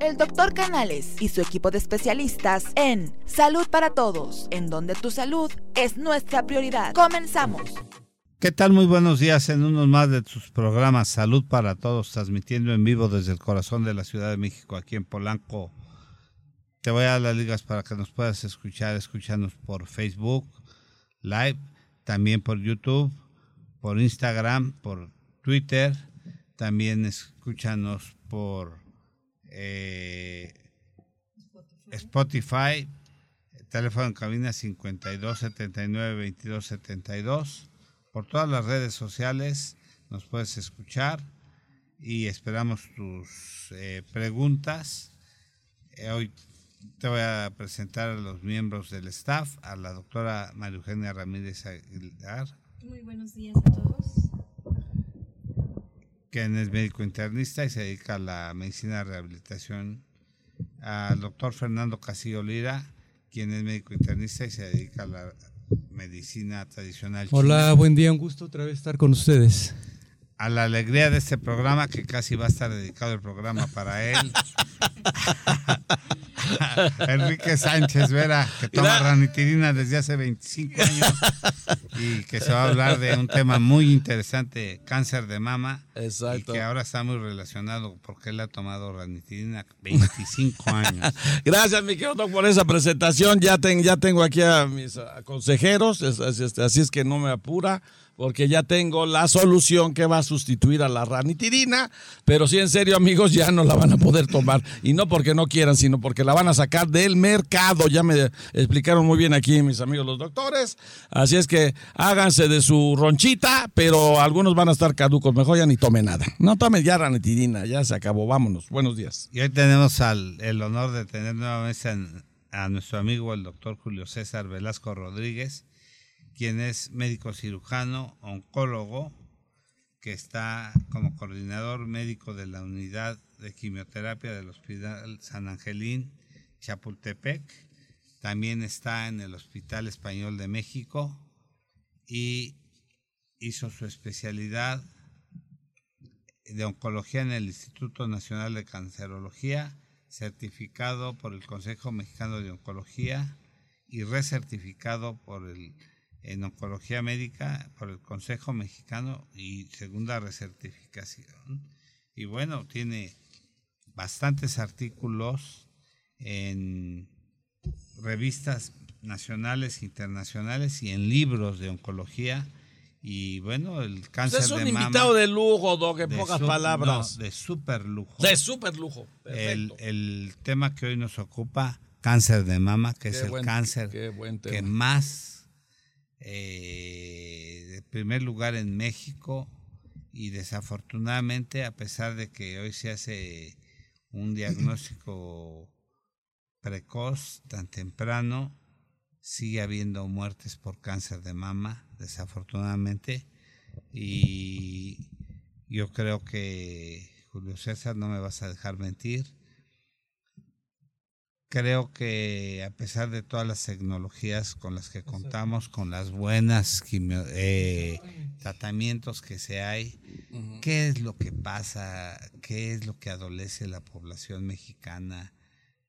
El doctor Canales y su equipo de especialistas en Salud para Todos, en donde tu salud es nuestra prioridad. Comenzamos. ¿Qué tal? Muy buenos días en uno más de tus programas Salud para Todos, transmitiendo en vivo desde el corazón de la Ciudad de México, aquí en Polanco. Te voy a dar las ligas para que nos puedas escuchar, escucharnos por Facebook Live, también por YouTube, por Instagram, por Twitter, también escúchanos por eh, Spotify, teléfono en cabina 52 79 22 72. Por todas las redes sociales nos puedes escuchar y esperamos tus eh, preguntas. Eh, hoy te voy a presentar a los miembros del staff, a la doctora María Eugenia Ramírez Aguilar. Muy buenos días a todos. Quien es médico internista y se dedica a la medicina de rehabilitación. Al doctor Fernando Casillo Lira, quien es médico internista y se dedica a la medicina tradicional. Hola, china. buen día, un gusto otra vez estar con ustedes. A la alegría de este programa, que casi va a estar dedicado el programa para él. Enrique Sánchez Vera, que toma ranitidina desde hace 25 años y que se va a hablar de un tema muy interesante, cáncer de mama. Exacto. Y que ahora está muy relacionado porque él ha tomado ranitidina 25 años. Gracias, mi querido por esa presentación. Ya, ten- ya tengo aquí a mis consejeros, es- es- es- así es que no me apura, porque ya tengo la solución que va a sustituir a la ranitidina. Pero sí, en serio, amigos, ya no la van a poder tomar. Y no porque no quieran, sino porque la van a sacar del mercado. Ya me explicaron muy bien aquí mis amigos los doctores. Así es que háganse de su ronchita, pero algunos van a estar caducos. Mejor ya ni tome nada. No tome ya ranitidina, ya se acabó. Vámonos. Buenos días. Y hoy tenemos al, el honor de tener nuevamente en- a nuestro amigo el doctor Julio César Velasco Rodríguez, quien es médico cirujano, oncólogo, que está como coordinador médico de la unidad de quimioterapia del Hospital San Angelín, Chapultepec. También está en el Hospital Español de México y hizo su especialidad de oncología en el Instituto Nacional de Cancerología, certificado por el Consejo Mexicano de Oncología y recertificado por el en oncología médica por el Consejo Mexicano y segunda recertificación. Y bueno, tiene bastantes artículos en revistas nacionales, internacionales y en libros de oncología. Y bueno, el cáncer Usted es un de mama invitado de lujo, Doc, en pocas su- palabras. no, de super lujo. de súper lujo. el, el tema que hoy nos ocupa, cáncer de mama, que es Qué el buen- cáncer que más, eh, primer lugar en México y desafortunadamente, a pesar de que hoy se hace un diagnóstico precoz tan temprano, sigue habiendo muertes por cáncer de mama, desafortunadamente, y yo creo que Julio César no me vas a dejar mentir. Creo que a pesar de todas las tecnologías con las que contamos, con las buenas quimio- eh, tratamientos que se hay, ¿qué es lo que pasa? ¿Qué es lo que adolece la población mexicana?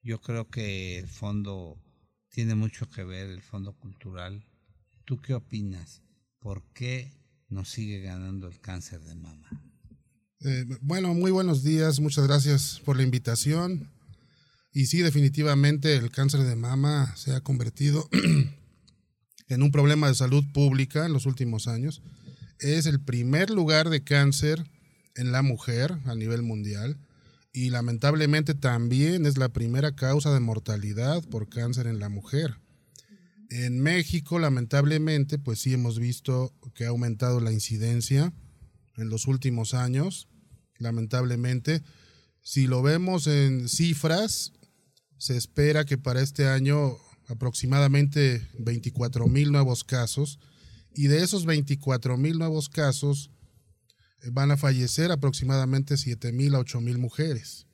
Yo creo que el fondo tiene mucho que ver, el fondo cultural. ¿Tú qué opinas? ¿Por qué nos sigue ganando el cáncer de mama? Eh, bueno, muy buenos días, muchas gracias por la invitación. Y sí, definitivamente el cáncer de mama se ha convertido en un problema de salud pública en los últimos años. Es el primer lugar de cáncer en la mujer a nivel mundial y lamentablemente también es la primera causa de mortalidad por cáncer en la mujer. En México, lamentablemente, pues sí hemos visto que ha aumentado la incidencia en los últimos años, lamentablemente. Si lo vemos en cifras, se espera que para este año aproximadamente 24 mil nuevos casos y de esos 24 mil nuevos casos eh, van a fallecer aproximadamente 7 mil a 8 mil mujeres.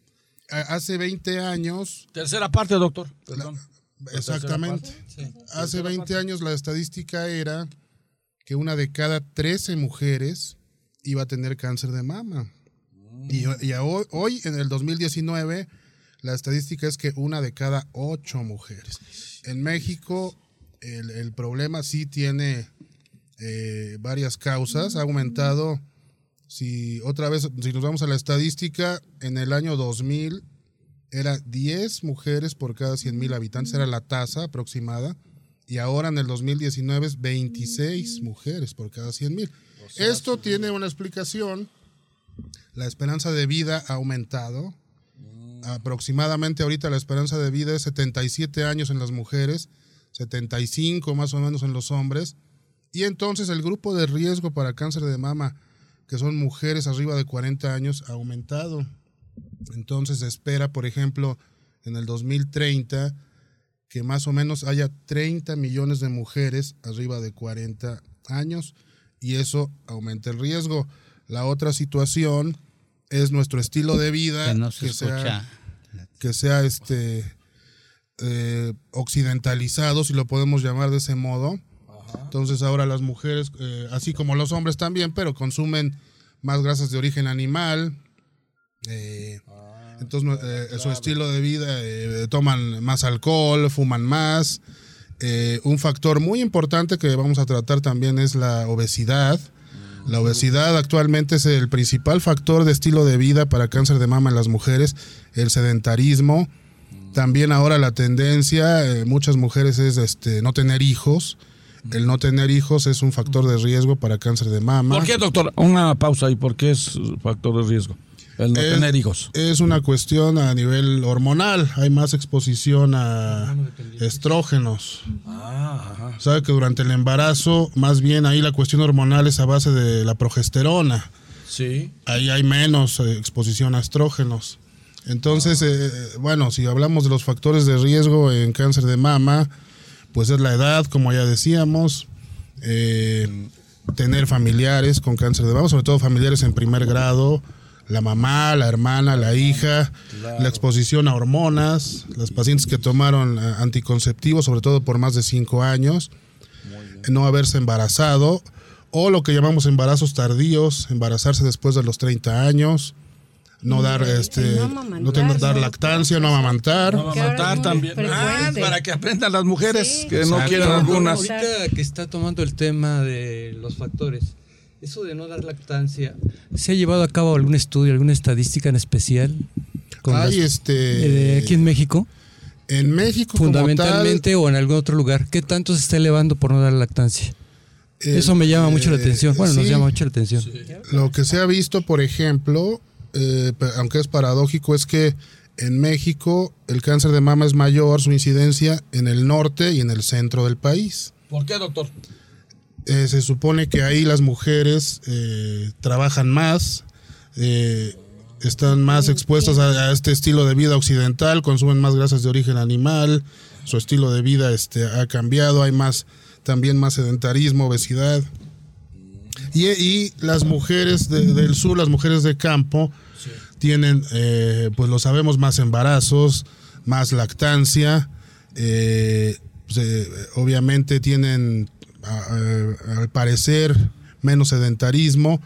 Hace 20 años, Tercera parte, doctor. Perdón. exactamente, tercera parte, sí. hace Tercera 20 parte. años la estadística era que una de cada 13 mujeres iba a tener cáncer de mama. Y, y a hoy, hoy, en el 2019, la estadística es que una de cada ocho mujeres. En México, el, el problema sí tiene eh, varias causas. Ha aumentado, si otra vez, si nos vamos a la estadística, en el año 2000 era 10 mujeres por cada 100 mil habitantes, era la tasa aproximada. Y ahora en el 2019 es 26 mujeres por cada 100 mil. Esto tiene una explicación. La esperanza de vida ha aumentado. Aproximadamente ahorita la esperanza de vida es 77 años en las mujeres, 75 más o menos en los hombres. Y entonces el grupo de riesgo para cáncer de mama, que son mujeres arriba de 40 años, ha aumentado. Entonces se espera, por ejemplo, en el 2030 que más o menos haya 30 millones de mujeres arriba de 40 años y eso aumenta el riesgo. La otra situación es nuestro estilo de vida Que no se que sea, escucha. que sea este eh, occidentalizado, si lo podemos llamar de ese modo. Entonces ahora las mujeres, eh, así como los hombres también, pero consumen más grasas de origen animal. eh, entonces no- eh, su estilo de vida, eh, toman más alcohol, fuman más. Eh, un factor muy importante que vamos a tratar también es la obesidad. La obesidad actualmente es el principal factor de estilo de vida para cáncer de mama en las mujeres, el sedentarismo. También ahora la tendencia, eh, muchas mujeres es este, no tener hijos. El no tener hijos es un factor de riesgo para cáncer de mama. ¿Por qué, doctor? Una pausa ahí. ¿Por qué es factor de riesgo? El no Es- tener hijos. Es una cuestión a nivel hormonal. Hay más exposición a estrógenos. Sabe que durante el embarazo, más bien ahí la cuestión hormonal es a base de la progesterona. Sí. Ahí hay menos eh, exposición a estrógenos. Entonces, eh, bueno, si hablamos de los factores de riesgo en cáncer de mama, pues es la edad, como ya decíamos, eh, tener familiares con cáncer de mama, sobre todo familiares en primer grado, la mamá, la hermana, la hija, la exposición a hormonas, las pacientes que tomaron eh, anticonceptivos, sobre todo por más de cinco años, no haberse embarazado, o lo que llamamos embarazos tardíos, embarazarse después de los 30 años, no dar este no no, amamantar, tener dar ¿no? lactancia, no amamantar. No muy también. Ah, para que aprendan las mujeres Sí. que no quieren algunas. Ahorita que está tomando el tema de los factores, eso de no dar lactancia, ¿se ha llevado a cabo algún estudio, alguna estadística en especial? Con Hay las- este eh, aquí en México, en México como fundamentalmente o en algún otro lugar, ¿qué tanto se está elevando por no dar lactancia? eh, Eso me llama mucho la eh, atención. Bueno, nos llama mucho la atención. Lo que se ha visto, por ejemplo, eh, aunque es paradójico, es que en México el cáncer de mama es mayor, su incidencia en el norte y en el centro del país. ¿Por qué, doctor? Eh, se supone que ahí las mujeres eh, trabajan más, eh, están más expuestas a, a este estilo de vida occidental, consumen más grasas de origen animal, su estilo de vida este, ha cambiado, hay más también más sedentarismo, obesidad. Y, y las mujeres de- del sur, las mujeres de campo, tienen, eh, pues lo sabemos, más embarazos, más lactancia, eh, pues, eh, obviamente tienen, a- al parecer, menos sedentarismo,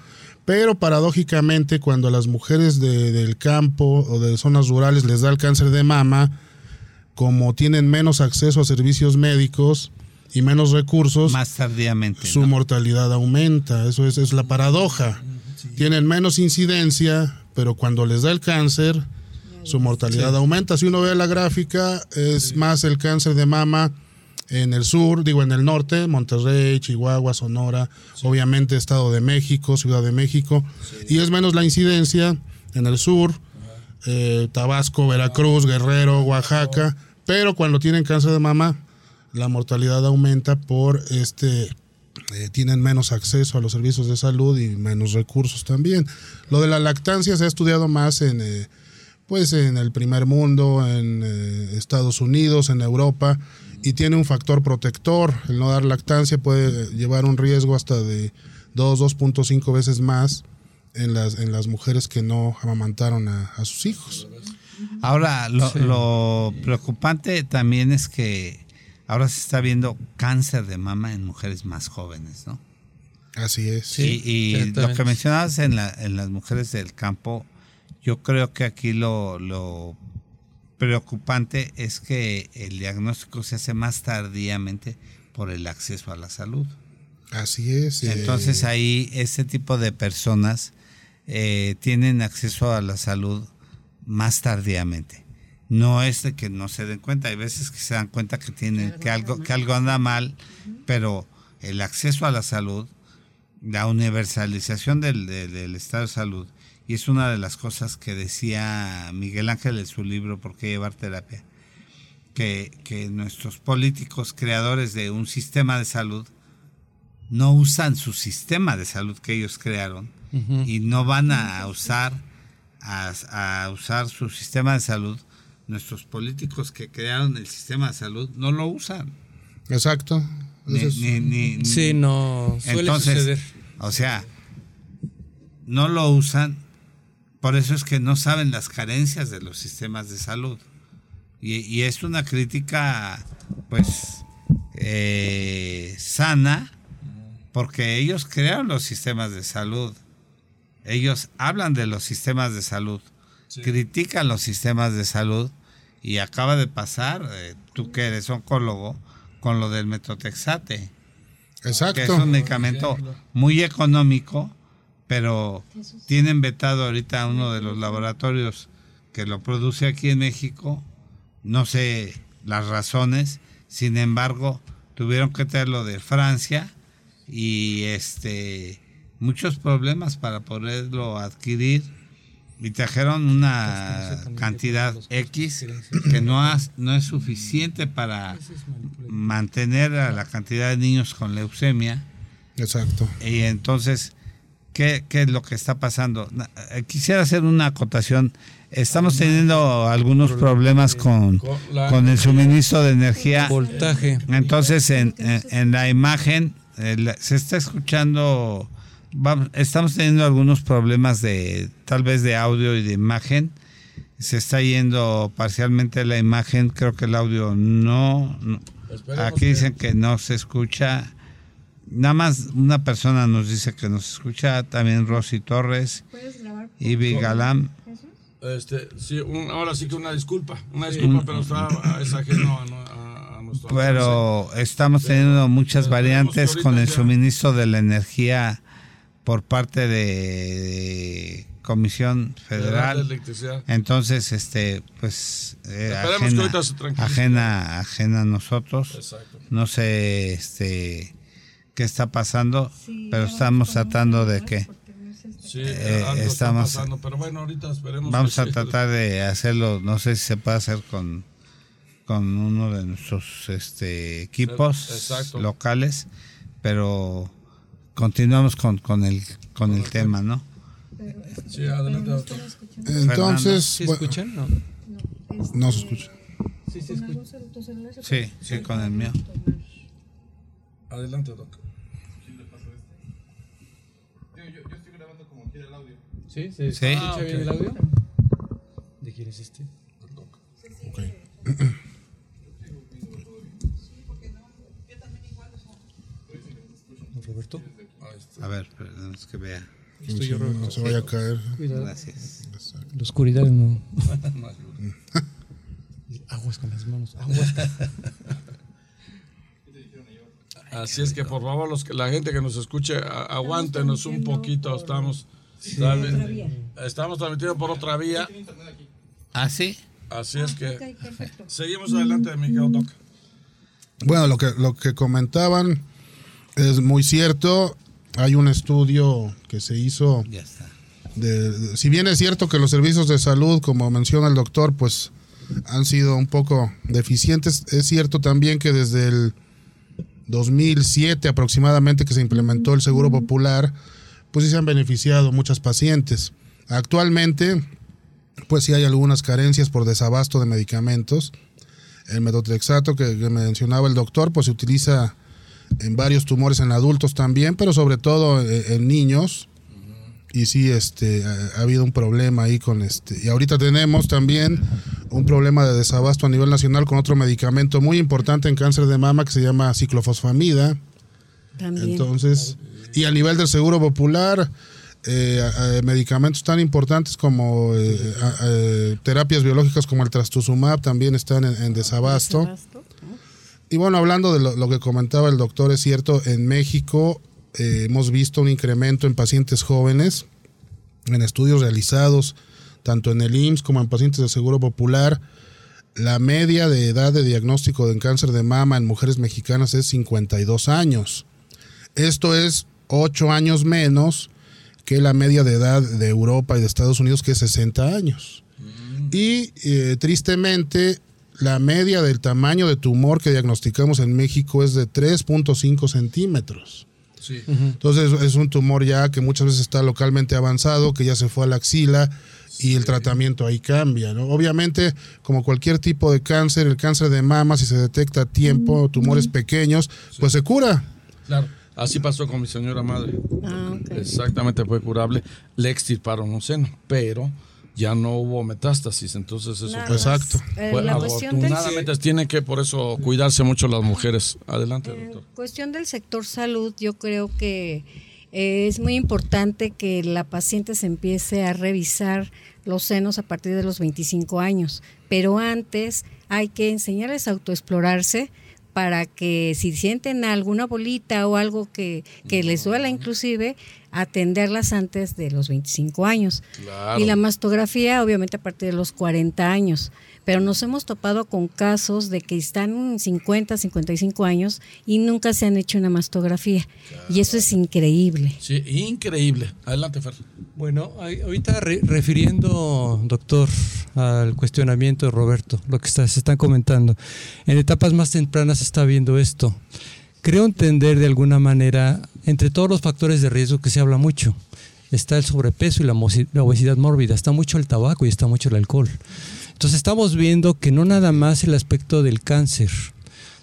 pero paradójicamente cuando a las mujeres de- del campo o de zonas rurales les da el cáncer de mama, como tienen menos acceso a servicios médicos y menos recursos, Más tardíamente. su ¿no? mortalidad aumenta. Eso es, es la paradoja. Tienen menos incidencia, pero cuando les da el cáncer, su mortalidad aumenta. Si uno ve la gráfica, es más el cáncer de mama en el sur, digo en el norte, Monterrey, Chihuahua, Sonora, obviamente Estado de México, Ciudad de México, y es menos la incidencia en el sur, eh, Tabasco, Veracruz, Guerrero, Oaxaca, pero cuando tienen cáncer de mama, la mortalidad aumenta por este eh, tienen menos acceso a los servicios de salud y menos recursos también. Lo de la lactancia se ha estudiado más en eh, pues en el primer mundo, en eh, Estados Unidos, en Europa y tiene un factor protector. El no dar lactancia puede llevar un riesgo hasta de 2, 2.5 veces más en las, en las mujeres que no amamantaron a, a sus hijos. Ahora, lo, Sí. lo preocupante también es que ahora se está viendo cáncer de mama en mujeres más jóvenes, ¿no? Así es. Sí, y y lo que mencionabas en, la- en las mujeres del campo, yo creo que aquí lo, lo preocupante es que el diagnóstico se hace más tardíamente por el acceso a la salud. Así es. eh, Entonces ahí este tipo de personas eh, tienen acceso a la salud más tardíamente. No es de que no se den cuenta, hay veces que se dan cuenta que tienen que algo que algo anda mal, pero el acceso a la salud, la universalización del, de- del estado de salud, y es una de las cosas que decía Miguel Ángel en su libro ¿Por qué llevar terapia? Que, que nuestros políticos creadores de un sistema de salud no usan su sistema de salud que ellos crearon y no van a usar a, a usar su sistema de salud. Nuestros políticos que crearon el sistema de salud no lo usan. Exacto. Ni- Eso es- ni- ni- Sí, no, suele Entonces, suceder. o sea, no lo usan, por eso es que no saben las carencias de los sistemas de salud. Y, y es una crítica, pues, eh, sana, porque ellos crearon los sistemas de salud. Ellos hablan de los sistemas de salud, critican los sistemas de salud y acaba de pasar, eh, tú que eres oncólogo, con lo del metotrexate que es Exacto. un medicamento muy económico, pero tienen vetado ahorita uno de los laboratorios que lo produce aquí en México. No sé las razones, sin embargo, tuvieron que traerlo de Francia y este muchos problemas para poderlo adquirir y trajeron una cantidad X que no, has- no es suficiente para mantener a la cantidad de niños con leucemia. Exacto. Y entonces, ¿qué, qué es lo que está pasando? Eh, Quisiera hacer una acotación. Estamos teniendo algunos problemas con, Con el suministro de energía. Voltaje. Entonces, en, en- en la imagen se está escuchando, vamos- estamos teniendo algunos problemas de tal vez de audio y de imagen. Se está yendo parcialmente la imagen, creo que el audio no. Aquí dicen que no se escucha. Nada más una persona nos dice que nos escucha, también Rosy Torres. Ivy Galán. Este, sí, un- ahora sí que una disculpa, una disculpa, pero está, es ajeno a, no- a- a nuestro Pero estamos teniendo muchas Pero variantes que con el suministro de la energía por parte de Comisión. Federal. de electricidad. Entonces, este, pues, eh, Esperemos que ajena, ahorita se tranquilice. ajena, ajena a nosotros. Exacto. No sé, este, qué está pasando, Sí, pero estamos tratando de que este. Sí, Eh, estamos- está pasando, pero bueno, ahorita esperemos. vamos a sí. tratar de hacerlo. No sé si se puede hacer con con uno de nuestros este, equipos Exacto. locales, pero continuamos con, con el con el tema, ¿no? Pero, Sí, adelante, doctor. Entonces, ¿Sí escuchan? No. No, este, no se escucha. Sí, sí ¿con escuchan. algún cel- tu celular se Sí, sí, con el mío. Adelante, doc. ¿Sí? ¿Se Sí. escucha bien el audio? ¿De quién es este? Ok. Roberto. A ver, perdón, es que vea. Estoy yo, No se vaya a caer. Cuidado. Gracias. La oscuridad no. Aguas con las manos. Aguas. Así es que por favor, los que, la gente que nos escuche, a- aguántenos un poquito. Estamos, estamos transmitiendo por otra vía. ¿Ah, sí? Así es que seguimos adelante, mi querido doc. Bueno, lo que, lo que comentaban es muy cierto. Hay un estudio que se hizo Ya está. de- de- si bien es cierto que los servicios de salud, como menciona el doctor, pues han sido un poco deficientes, es cierto también que desde el 2007 aproximadamente que se implementó el Seguro Popular, pues sí se han beneficiado muchas pacientes. Actualmente, pues sí hay algunas carencias por desabasto de medicamentos. El metotrexato que, que mencionaba el doctor, pues se utiliza en varios tumores en adultos también, pero sobre todo eh, en niños y sí este ha, ha habido un problema ahí con este y ahorita tenemos también un problema de desabasto a nivel nacional con otro medicamento muy importante en cáncer de mama que se llama ciclofosfamida También. entonces y a nivel del seguro popular eh, eh, medicamentos tan importantes como eh, terapias biológicas como el trastuzumab también están en, en desabasto. Desabasto. Y bueno, hablando de lo, lo que comentaba el doctor, es cierto, en México eh, hemos visto un incremento en pacientes jóvenes, en estudios realizados tanto en el IMSS como en pacientes del Seguro Popular. La media de edad de diagnóstico de cáncer de mama en mujeres mexicanas es 52 años. Esto es 8 años menos que la media de edad de Europa y de Estados Unidos, que es 60 años. Y eh, tristemente, la media del tamaño de tumor que diagnosticamos en México es de 3.5 centímetros. Sí. Entonces es un tumor ya que muchas veces está localmente avanzado, que ya se fue a la axila y el tratamiento ahí cambia. ¿no? Obviamente, como cualquier tipo de cáncer, el cáncer de mama, si se detecta a tiempo, tumores pequeños, pues se cura. Claro. Así pasó con mi señora madre. Ah. Exactamente, fue curable. Le extirparon un seno, pero ya no hubo metástasis, entonces eso Nada Exacto. eh, la del, afortunadamente tiene que por eso cuidarse mucho las mujeres. Adelante, en doctor. cuestión del sector salud, yo creo que eh, es muy importante que la paciente se empiece a revisar los senos a partir de los 25 años, pero antes hay que enseñarles a autoexplorarse para que si sienten alguna bolita o algo que, que les duela inclusive, atenderlas antes de los 25 años. Claro. Y la mastografía, obviamente, a partir de los 40 años. Pero nos hemos topado con casos de que están en 50, 55 años y nunca se han hecho una mastografía. Y eso es increíble. Sí, increíble. Adelante, Fer. Bueno, ahorita re- refiriendo, doctor, al cuestionamiento de Roberto, lo que está- se están comentando, en etapas más tempranas se está viendo esto. Creo entender de alguna manera, entre todos los factores de riesgo que se habla mucho, está el sobrepeso y la obesidad mórbida, está mucho el tabaco y está mucho el alcohol. Entonces estamos viendo que no nada más el aspecto del cáncer.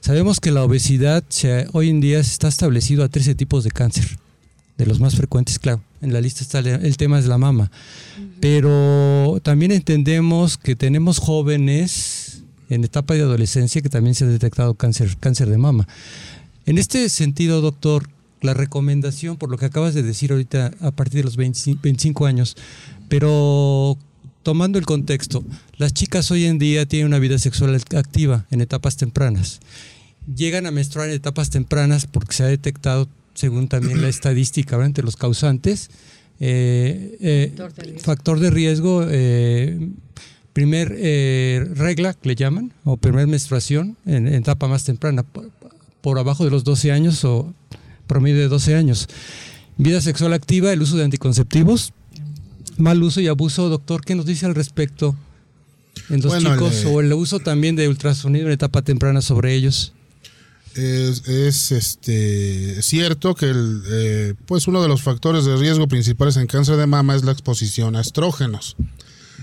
Sabemos que la obesidad se- hoy en día está establecido a 13 tipos de cáncer de los más frecuentes, claro. En la lista está el, tema de la mama. Pero también entendemos que tenemos jóvenes en etapa de adolescencia que también se ha detectado cáncer, cáncer de mama. En este sentido, doctor, la recomendación, por lo que acabas de decir ahorita, a partir de los 25, 25 años, pero tomando el contexto, las chicas hoy en día tienen una vida sexual activa en etapas tempranas. Llegan a menstruar en etapas tempranas porque se ha detectado, según también la estadística, ¿verdad? entre los causantes, eh, eh, Factor de riesgo. factor de riesgo, eh, primer eh, regla, que le llaman, o primer menstruación en, en etapa más temprana, por, por abajo de los 12 años o promedio de 12 años. Vida sexual activa, el uso de anticonceptivos, mal uso y abuso. Doctor, ¿qué nos dice al respecto en los Bueno, chicos o el uso también de ultrasonido en etapa temprana sobre ellos? Es, es, este cierto que el, eh, pues uno de los factores de riesgo principales en cáncer de mama es la exposición a estrógenos.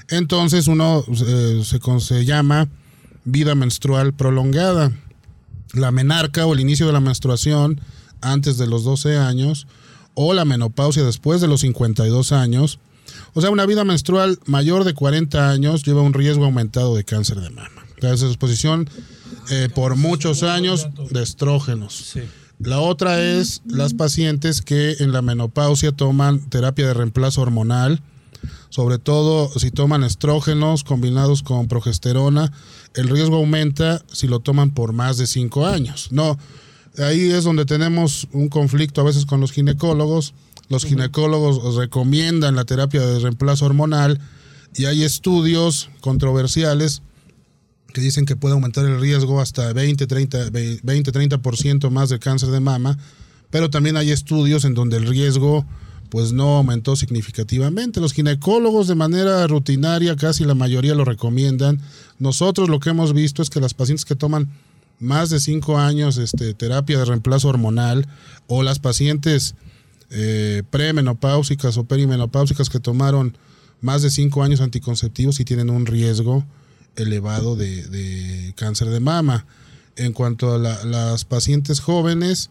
Entonces uno eh, se, se llama vida menstrual prolongada. La menarca o el inicio de la menstruación antes de los 12 años o la menopausia después de los 52 años. O sea, una vida menstrual mayor de 40 años lleva un riesgo aumentado de cáncer de mama. O sea, es exposición eh, por muchos años de estrógenos. La otra es las pacientes que en la menopausia toman terapia de reemplazo hormonal, sobre todo si toman estrógenos combinados con progesterona, el riesgo aumenta si lo toman por más de 5 años. No, ahí es donde tenemos un conflicto a veces con los ginecólogos. Los ginecólogos recomiendan la terapia de reemplazo hormonal y hay estudios controversiales que dicen que puede aumentar el riesgo hasta 20, 30, 20, 30% más de cáncer de mama, pero también hay estudios en donde el riesgo pues no aumentó significativamente. Los ginecólogos de manera rutinaria, casi la mayoría lo recomiendan. Nosotros lo que hemos visto es que las pacientes que toman más de 5 años este, terapia de reemplazo hormonal o las pacientes eh, premenopáusicas o perimenopáusicas que tomaron más de 5 años anticonceptivos y tienen un riesgo elevado de, cáncer de mama. En cuanto a la- las pacientes jóvenes,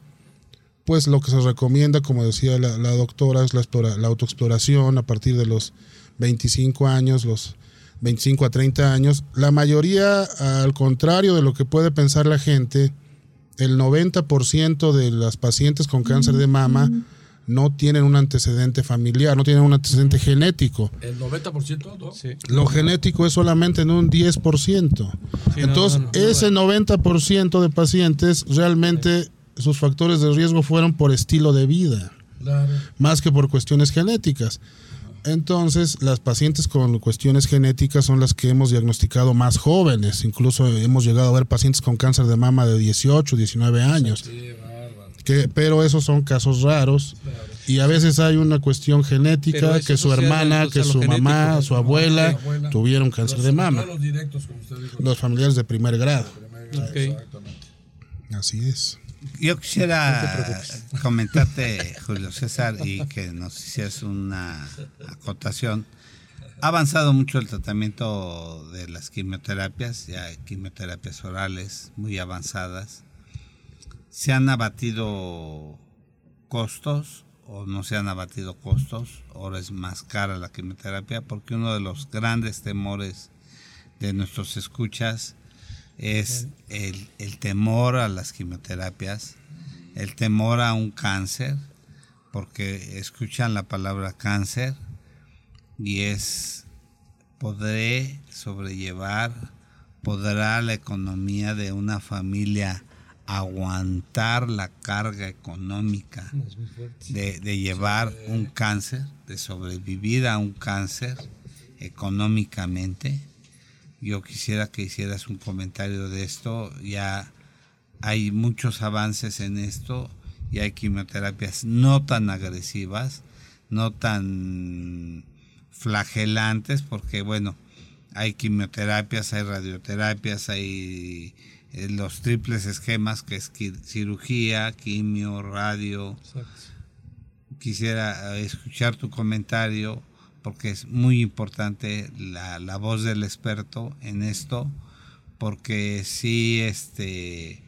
pues lo que se recomienda, como decía la, doctora, es la autoexploración a partir de los 25 años, los 25 a 30 años. La mayoría, al contrario de lo que puede pensar la gente, el 90% de las pacientes con cáncer de mama no tienen un antecedente familiar, no tienen un antecedente genético. El 90%, ¿no? Sí. Lo genético es solamente en un 10%. Sí, Entonces, no, no, no, ese 90% de pacientes realmente sus factores de riesgo fueron por estilo de vida, Claro. más que por cuestiones genéticas. Entonces, las pacientes con cuestiones genéticas son las que hemos diagnosticado más jóvenes. Incluso hemos llegado a ver pacientes con cáncer de mama de 18, 19 años. Que, pero esos son casos raros. Y a veces hay una cuestión genética, que su hermana, que su mamá, genético. su abuela, abuela. tuvieron cáncer de mama. Los directos, como usted dijo. Los familiares de primer grado. Ok. Así es. Yo quisiera comentarte, Julio César, y que nos hicieras una acotación. Ha avanzado mucho el tratamiento de las quimioterapias, ya hay quimioterapias orales muy avanzadas. ¿Se han abatido costos o no se han abatido costos? Ahora es más cara la quimioterapia porque uno de los grandes temores de nuestros escuchas es el, el temor a las quimioterapias, el temor a un cáncer, porque escuchan la palabra cáncer y es, podré sobrellevar, podrá la economía de una familia aguantar la carga económica de, de llevar un cáncer, de sobrevivir a un cáncer económicamente. Yo quisiera que hicieras un comentario de esto. Ya hay muchos avances en esto y hay quimioterapias no tan agresivas, no tan flagelantes, porque bueno, hay quimioterapias, hay radioterapias, hay los triples esquemas que es cirugía, quimio, radio. Quisiera eh, escuchar tu comentario porque es muy importante la, la voz del experto en esto, porque sí, este,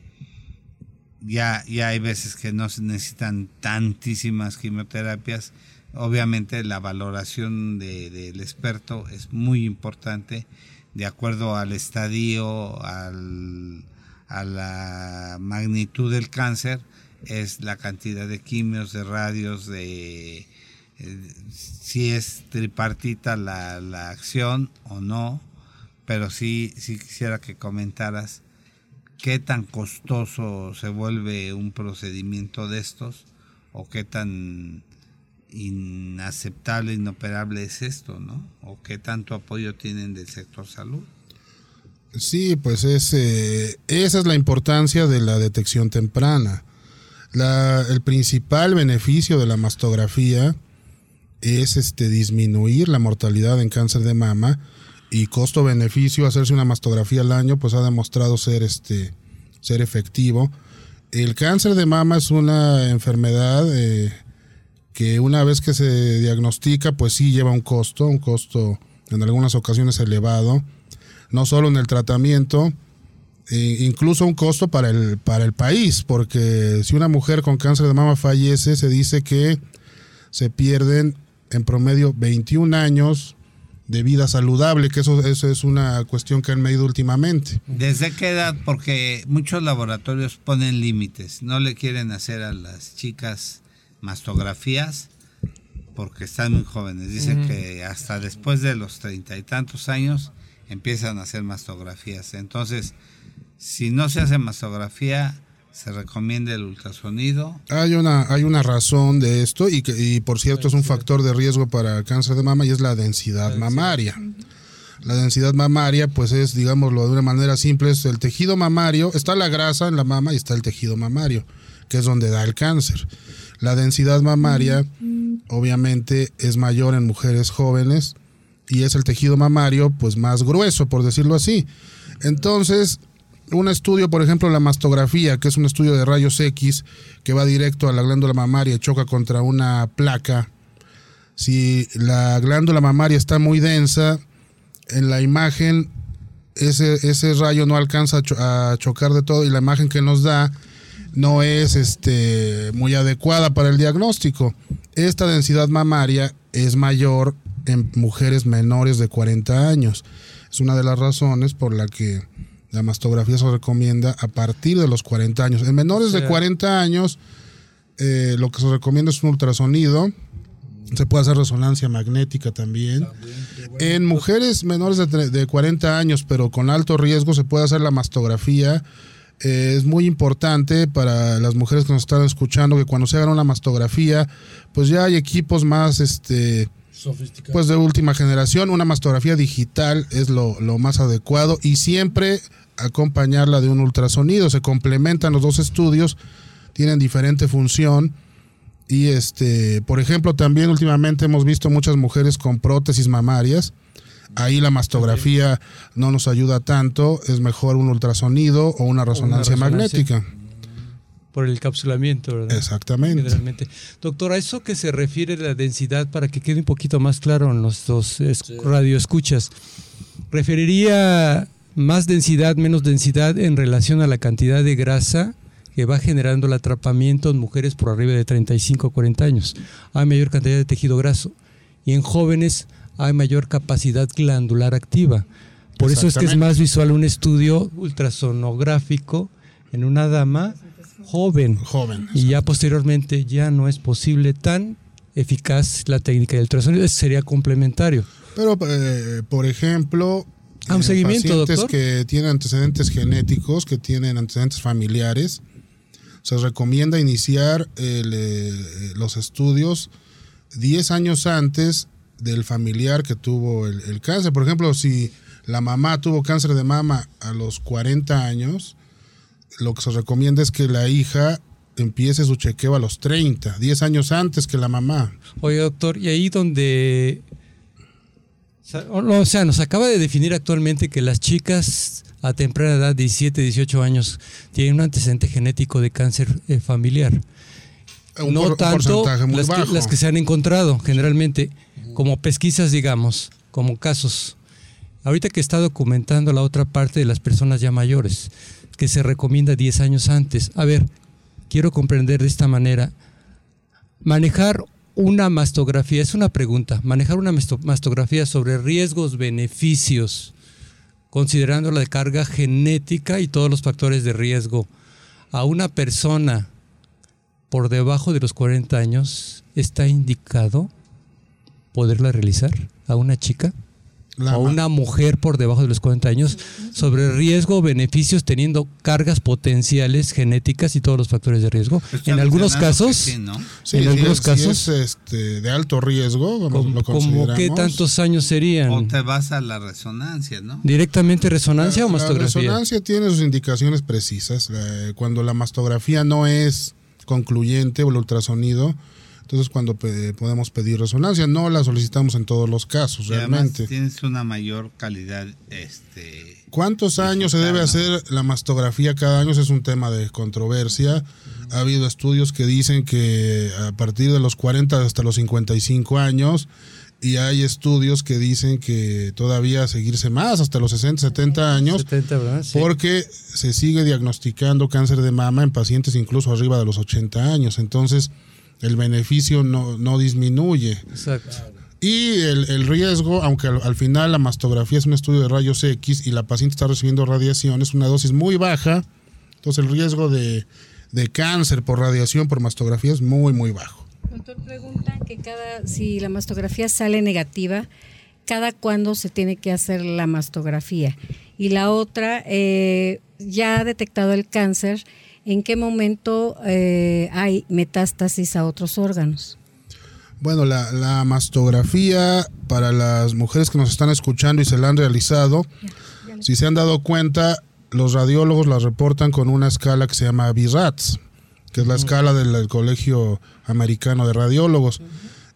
ya, ya hay veces que no se necesitan tantísimas quimioterapias. Obviamente la valoración de- del experto es muy importante de acuerdo al estadio, al, a la magnitud del cáncer, es la cantidad de quimios, de radios, de eh, si es tripartita la, la acción o no, pero sí, sí quisiera que comentaras qué tan costoso se vuelve un procedimiento de estos o qué tan inaceptable, inoperable es esto, ¿no? O qué tanto apoyo tienen del sector salud. Sí, pues es, eh, esa es la importancia de la detección temprana. La- el principal beneficio de la mastografía es este, disminuir la mortalidad en cáncer de mama y costo-beneficio, hacerse una mastografía al año, pues ha demostrado ser, este, ser efectivo. El cáncer de mama es una enfermedad eh, que una vez que se diagnostica, pues sí lleva un costo, un costo en algunas ocasiones elevado no solo en el tratamiento, e incluso un costo para el, para el país, porque si una mujer con cáncer de mama fallece, se dice que se pierden en promedio 21 años de vida saludable, que eso, eso es una cuestión que han medido últimamente. ¿Desde qué edad? Porque muchos laboratorios ponen límites. No le quieren hacer a las chicas mastografías porque están muy jóvenes. Dicen que hasta después de los treinta y tantos años empiezan a hacer mastografías. Entonces, si no se hace mastografía, se recomienda el ultrasonido. Hay una, hay una razón de esto y, que, y por cierto es un factor de riesgo para el cáncer de mama y es la densidad mamaria. La densidad mamaria, pues es, digámoslo de una manera simple, es el tejido mamario, está la grasa en la mama y está el tejido mamario, que es donde da el cáncer. La densidad mamaria, obviamente, es mayor en mujeres jóvenes y es el tejido mamario, pues más grueso, por decirlo así. Entonces, un estudio, por ejemplo, la mastografía, que es un estudio de rayos X que va directo a la glándula mamaria y choca contra una placa. Si la glándula mamaria está muy densa, en la imagen ese, ese rayo no alcanza a, a chocar de todo y la imagen que nos da no es este, muy adecuada para el diagnóstico. Esta densidad mamaria es mayor en mujeres menores de 40 años. Es una de las razones por la que la mastografía se recomienda a partir de los 40 años. En menores de sea- 40 años eh, lo que se recomienda es un ultrasonido. Se puede hacer resonancia magnética también. En mujeres menores de 40 años, pero con alto riesgo, se puede hacer la mastografía. Eh, es muy importante para las mujeres que nos están escuchando que cuando se hagan una mastografía, pues ya hay equipos más, este, pues de última generación. Una mastografía digital es lo, lo más adecuado y siempre acompañarla de un ultrasonido. Se complementan los dos estudios, tienen diferente función. Y este, por ejemplo, también últimamente hemos visto muchas mujeres con prótesis mamarias. Ahí la mastografía no nos ayuda tanto, es mejor un ultrasonido o una resonancia, resonancia. magnética. Por el encapsulamiento, ¿verdad? Exactamente. Generalmente. Doctor, a eso que se refiere la densidad, para que quede un poquito más claro en nuestros es- radioescuchas, referiría más densidad, menos densidad en relación a la cantidad de grasa que va generando el atrapamiento en mujeres por arriba de 35 o 40 años. Hay mayor cantidad de tejido graso y en jóvenes hay mayor capacidad glandular activa. Por eso es que es más visual un estudio ultrasonográfico en una dama joven. Joven. Y ya posteriormente ya no es posible tan eficaz la técnica del ultrasonido, Eso sería complementario. Pero, eh, por ejemplo, Ah, un seguimiento, pacientes doctor. que tienen antecedentes genéticos, que tienen antecedentes familiares, se recomienda iniciar el, eh, los estudios 10 años antes del familiar que tuvo el, el cáncer. Por ejemplo, si la mamá tuvo cáncer de mama a los 40 años, lo que se recomienda es que la hija empiece su chequeo a los 30, 10 años antes que la mamá. Oye, doctor, y ahí donde... O sea, nos acaba de definir actualmente que las chicas a temprana edad, 17, 18 años, tienen un antecedente genético de cáncer eh, familiar. Un no por- un tanto porcentaje muy las que, bajo. las que se han encontrado generalmente como pesquisas, digamos, como casos. Ahorita que está documentando la otra parte de las personas ya mayores, que se recomienda 10 años antes. A ver, quiero comprender de esta manera. Manejar una mastografía, es una pregunta, manejar una masto- mastografía sobre riesgos, beneficios, considerando la carga genética y todos los factores de riesgo, a una persona por debajo de los 40 años, ¿está indicado poderla realizar a una chica? La o una mujer por debajo de los 40 años sobre riesgo o beneficios teniendo cargas potenciales genéticas y todos los factores de riesgo. En algunos casos, sí, ¿no? Sí, en si algunos es- si casos, es, este, de alto riesgo, como lo como qué tantos años O serían? te vas a la resonancia, ¿no? ¿Directamente resonancia La- o mastografía? La resonancia tiene sus indicaciones precisas. La- cuando la mastografía no es concluyente o el ultrasonido, entonces cuando pe- podemos pedir resonancia, no la solicitamos en todos los casos, Y realmente. tienes una mayor calidad, este... ¿Cuántos años se debe hacer la mastografía cada año? Ese es un tema de controversia. Ha habido estudios que dicen que a partir de los 40 hasta los 55 años y hay estudios que dicen que todavía seguirse más hasta los 60, 70 años 70, ¿verdad? Sí. porque se sigue diagnosticando cáncer de mama en pacientes incluso arriba de los 80 años. Entonces el beneficio no, no disminuye. Exacto. Y el, el riesgo, aunque al, al final la mastografía es un estudio de rayos X y la paciente está recibiendo radiación, es una dosis muy baja, entonces el riesgo de, de cáncer por radiación, por mastografía, es muy, muy bajo. Doctor, pregunta que cada, si la mastografía sale negativa, ¿cada cuándo se tiene que hacer la mastografía? Y la otra, eh, ya ha detectado el cáncer, ¿en qué momento eh, hay metástasis a otros órganos? Bueno, la, la mastografía para las mujeres que nos están escuchando y se la han realizado, si se han dado cuenta, los radiólogos la reportan con una escala que se llama BIRATS, que es la escala del, del Colegio Americano de Radiólogos.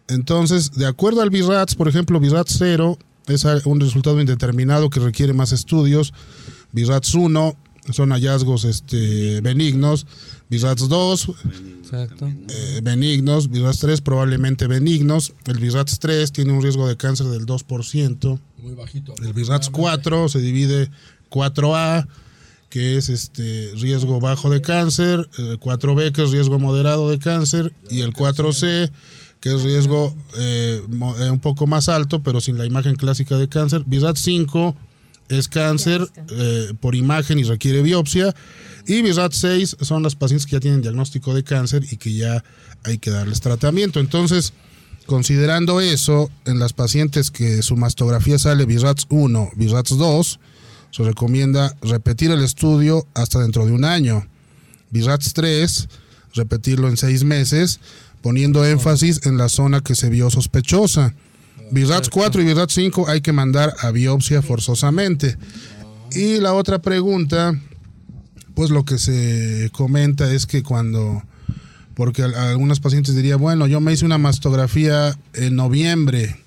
Entonces, de acuerdo al BIRATS, por ejemplo, BIRATS 0 es un resultado indeterminado que requiere más estudios. BIRATS 1 son hallazgos este, benignos. BIRATS 2 Exacto. eh, benignos, VIRATS 3 probablemente benignos, el VIRATS 3 tiene un riesgo de cáncer del 2%, Muy bajito. el VIRATS 4 se divide 4A, que es este riesgo bajo de cáncer, eh, 4B que es riesgo moderado de cáncer y el 4C que es riesgo eh, mo- eh, un poco más alto pero sin la imagen clásica de cáncer, VIRATS 5 es cáncer eh, por imagen y requiere biopsia. Y BIRAT 6 son las pacientes que ya tienen diagnóstico de cáncer y que ya hay que darles tratamiento. Entonces, considerando eso, en las pacientes que su mastografía sale BIRATS 1, BIRATS 2, se recomienda repetir el estudio hasta dentro de un año. BIRATS 3, repetirlo en seis meses, poniendo énfasis en la zona que se vio sospechosa. BIRATS 4 y BIRATS 5 hay que mandar a biopsia forzosamente. Y la otra pregunta, pues lo que se comenta es que cuando, porque algunas pacientes dirían, bueno, yo me hice una mastografía en noviembre,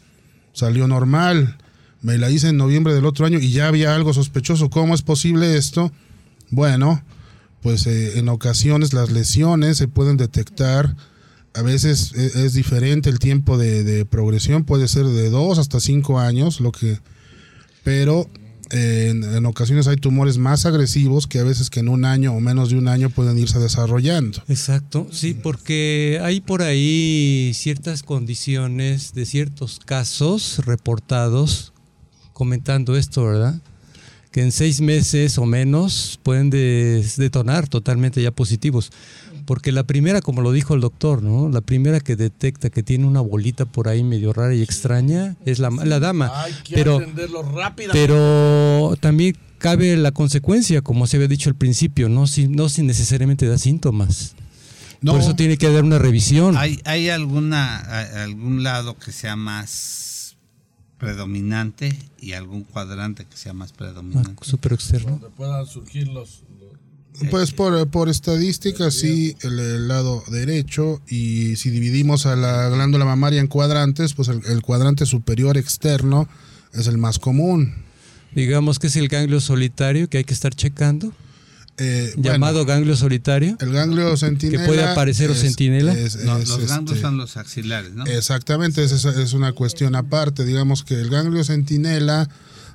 salió normal, me la hice en noviembre del otro año y ya había algo sospechoso. ¿Cómo es posible esto? Bueno, pues eh, en ocasiones las lesiones se pueden detectar a veces e, es, diferente el tiempo de, progresión, puede ser de dos hasta cinco años, lo que, pero en, ocasiones hay tumores más agresivos que a veces que en un año o menos de un año pueden irse desarrollando. Exacto, sí, porque hay por ahí ciertas condiciones de ciertos casos reportados comentando esto, ¿verdad? Que en seis meses o menos pueden detonar totalmente ya positivos. Porque la primera, como lo dijo el doctor, ¿no? La primera que detecta que tiene una bolita por ahí medio rara y extraña es la, la dama. pero, pero también cabe la consecuencia, como se había dicho al principio, no si, no si necesariamente da síntomas. Por eso tiene que dar una revisión. ¿Hay, hay alguna, algún lado que sea más predominante y algún cuadrante que sea más predominante? Ah, super externo. Donde puedan surgir los pues por, por estadística, sí, el, lado derecho, y si dividimos a la glándula mamaria en cuadrantes, pues el, cuadrante superior externo es el más común. Digamos que es el ganglio solitario que hay que estar checando. Eh, llamado ganglio solitario. El ganglio centinela. Que puede aparecer o centinela. los ganglios este, son los axilares, ¿no? Exactamente, es, es una cuestión aparte. Digamos que el ganglio centinela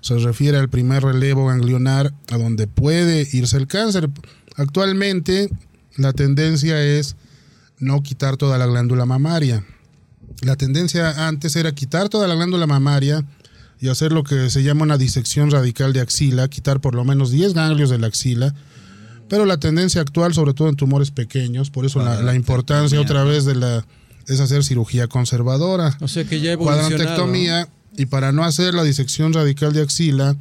se refiere al primer relevo ganglionar a donde puede irse el cáncer. Actualmente la tendencia es no quitar toda la glándula mamaria. La tendencia antes era quitar toda la glándula mamaria y hacer lo que se llama una disección radical de axila, quitar por lo menos 10 ganglios de la axila. Pero la tendencia actual, sobre todo en tumores pequeños, por eso la, importancia otra vez de la es hacer cirugía conservadora. O sea que ya Cuadrantectomía y para no hacer la disección radical de axila,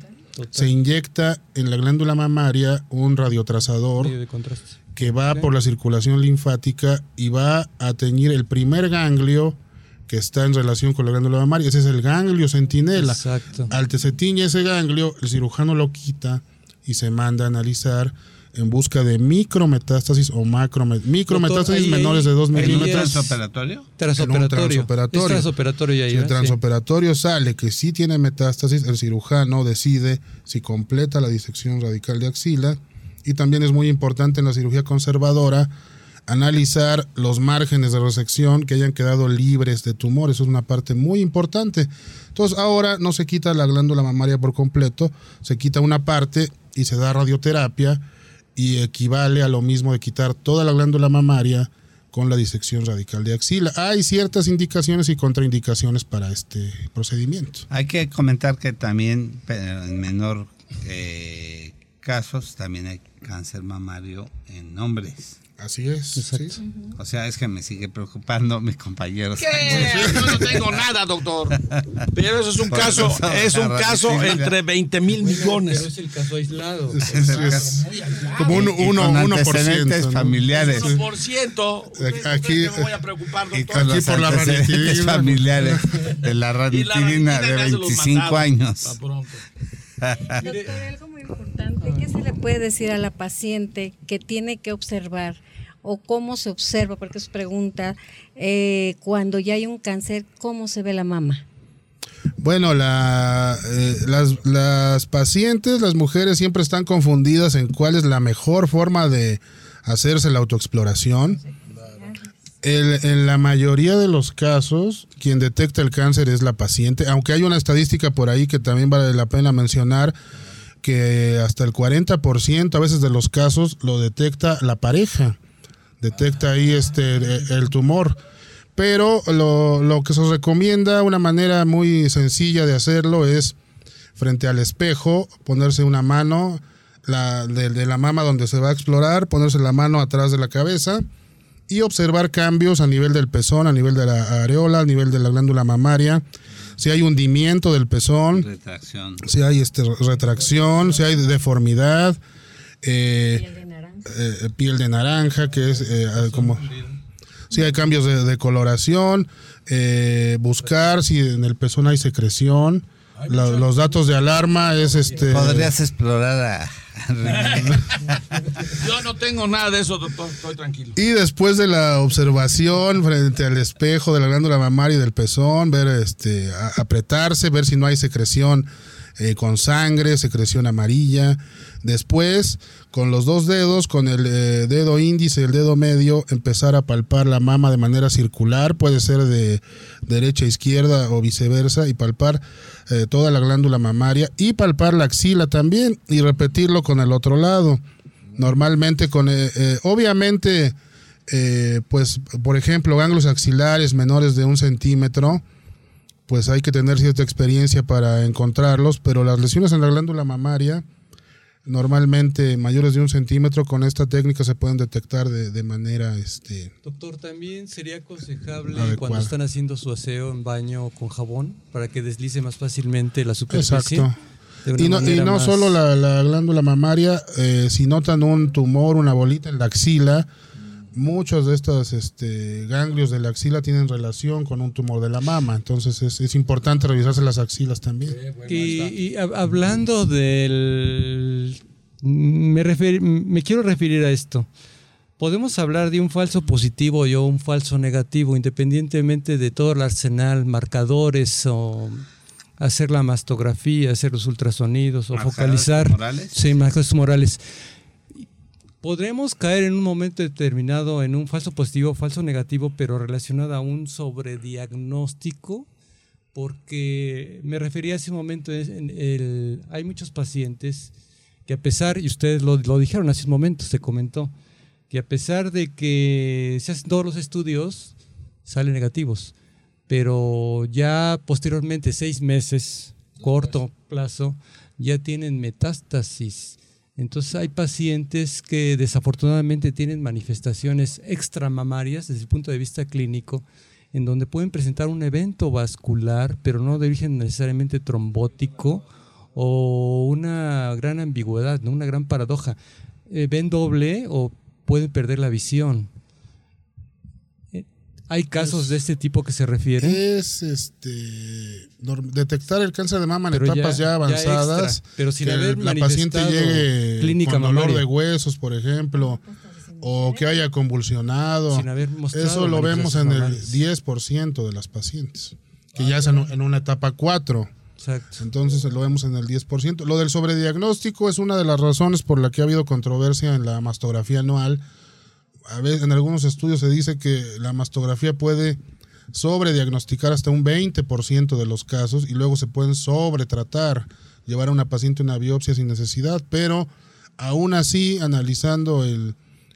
se inyecta en la glándula mamaria un radiotrazador que va por la circulación linfática y va a teñir el primer ganglio que está en relación con la glándula mamaria. Ese es el ganglio centinela. Exacto. Al que se tiñe ese ganglio, el cirujano lo quita y se manda a analizar en busca de micrometástasis o macrometástasis, micrometástasis menores de 2 milímetros. transoperatorio? Transoperatorio. transoperatorio. si el transoperatorio sale que sí tiene metástasis, el cirujano decide si completa la disección radical de axila. Y también es muy importante en la cirugía conservadora analizar los márgenes de resección que hayan quedado libres de tumores. Es una parte muy importante. Entonces ahora no se quita la glándula mamaria por completo, se quita una parte y se da radioterapia y equivale a lo mismo de quitar toda la glándula mamaria con la disección radical de axila. Hay ciertas indicaciones y contraindicaciones para este procedimiento. Hay que comentar que también en menor eh, casos también hay cáncer mamario en hombres. Así es. O sea, es que me sigue preocupando mis compañeros. ¿Qué? Yo no tengo nada, doctor. Pero eso es un caso, es un caso entre 20 mil millones. Pero es el caso aislado. como un, uno, uno por ciento. familiares. 1%. Aquí, me voy a preocupar, doctor. Aquí por la familiares de la ranitidina de 25 años. Doctor, algo muy importante, ¿qué se le puede decir a la paciente que tiene que observar o cómo se observa, porque es pregunta, eh, cuando ya hay un cáncer, ¿cómo se ve la mama? Bueno, la, eh, las, las pacientes, las mujeres siempre están confundidas en cuál es la mejor forma de hacerse la autoexploración. En la mayoría de los casos, quien detecta el cáncer es la paciente, aunque hay una estadística por ahí que también vale la pena mencionar, que hasta el 40% a veces de los casos lo detecta la pareja detecta ahí este el tumor. Pero lo, lo que se recomienda, una manera muy sencilla de hacerlo es frente al espejo, ponerse una mano la, de, de la mama donde se va a explorar, ponerse la mano atrás de la cabeza y observar cambios a nivel del pezón, a nivel de la areola, a nivel de la glándula mamaria, si hay hundimiento del pezón, Retracción. si hay este, retracción, si hay deformidad, eh, eh, piel de naranja, que es eh, como si hay cambios de, de coloración, eh, buscar si en el pezón hay secreción. La- los datos de alarma es este. Podrías explorar a... Yo no tengo nada de eso, doctor. Estoy tranquilo. Y después de la observación frente al espejo de la glándula mamaria y del pezón, ver este apretarse, ver si no hay secreción eh, con sangre, secreción amarilla. Después, con los dos dedos, con el eh, dedo índice y el dedo medio, empezar a palpar la mama de manera circular, puede ser de derecha a izquierda o viceversa, y palpar eh, toda la glándula mamaria y palpar la axila también y repetirlo con el otro lado. Normalmente con, eh, eh, obviamente, eh, pues, por ejemplo, ganglios axilares menores de un centímetro, pues hay que tener cierta experiencia para encontrarlos, pero las lesiones en la glándula mamaria, normalmente mayores de un centímetro, con esta técnica se pueden detectar de, de manera, este, Doctor, también sería aconsejable cuando están haciendo su aseo en baño con jabón para que deslice más fácilmente la superficie. Exacto. Y no, y no más- solo la, la glándula mamaria, eh, si notan un tumor, una bolita en la axila, muchos de estos este, ganglios de la axila tienen relación con un tumor de la mama. Entonces es, es importante revisarse las axilas también. Y, y hab- hablando del... Me, refer- me quiero referir a esto. Podemos hablar de un falso positivo y o un falso negativo, independientemente de todo el arsenal, marcadores o hacer la mastografía, hacer los ultrasonidos o Marcadores focalizar. morales. Sí, marcadores morales. Podremos caer en un momento determinado en un falso positivo falso negativo, pero relacionado a un sobrediagnóstico porque me refería hace un momento, en el, hay muchos pacientes que a pesar, y ustedes lo, lo dijeron hace un momento, se comentó, que a pesar de que se hacen todos los estudios, salen negativos, pero ya posteriormente, seis meses, corto plazo, ya tienen metástasis. Entonces hay pacientes que desafortunadamente tienen manifestaciones extramamarias desde el punto de vista clínico, en donde pueden presentar un evento vascular, pero no de origen necesariamente trombótico, o una gran ambigüedad, ¿no? una gran paradoja. Eh, ven doble o pueden perder la visión. ¿Hay casos de este tipo que se refieren? Es este detectar el cáncer de mama en Pero etapas ya, ya avanzadas. extra, pero sin que haber la paciente llegue clínica con dolor mamaria. de huesos, por ejemplo, o que haya convulsionado. Sin haber mostrado Eso lo vemos en el manifestaciones 10% de las pacientes, que ya es en, en una etapa 4. Exacto. Entonces lo vemos en el 10%. Lo del sobrediagnóstico es una de las razones por la que ha habido controversia en la mastografía anual. A veces, en algunos estudios se dice que la mastografía puede sobrediagnosticar hasta un 20% de los casos y luego se pueden sobretratar, llevar a una paciente una biopsia sin necesidad, pero aún así, analizando el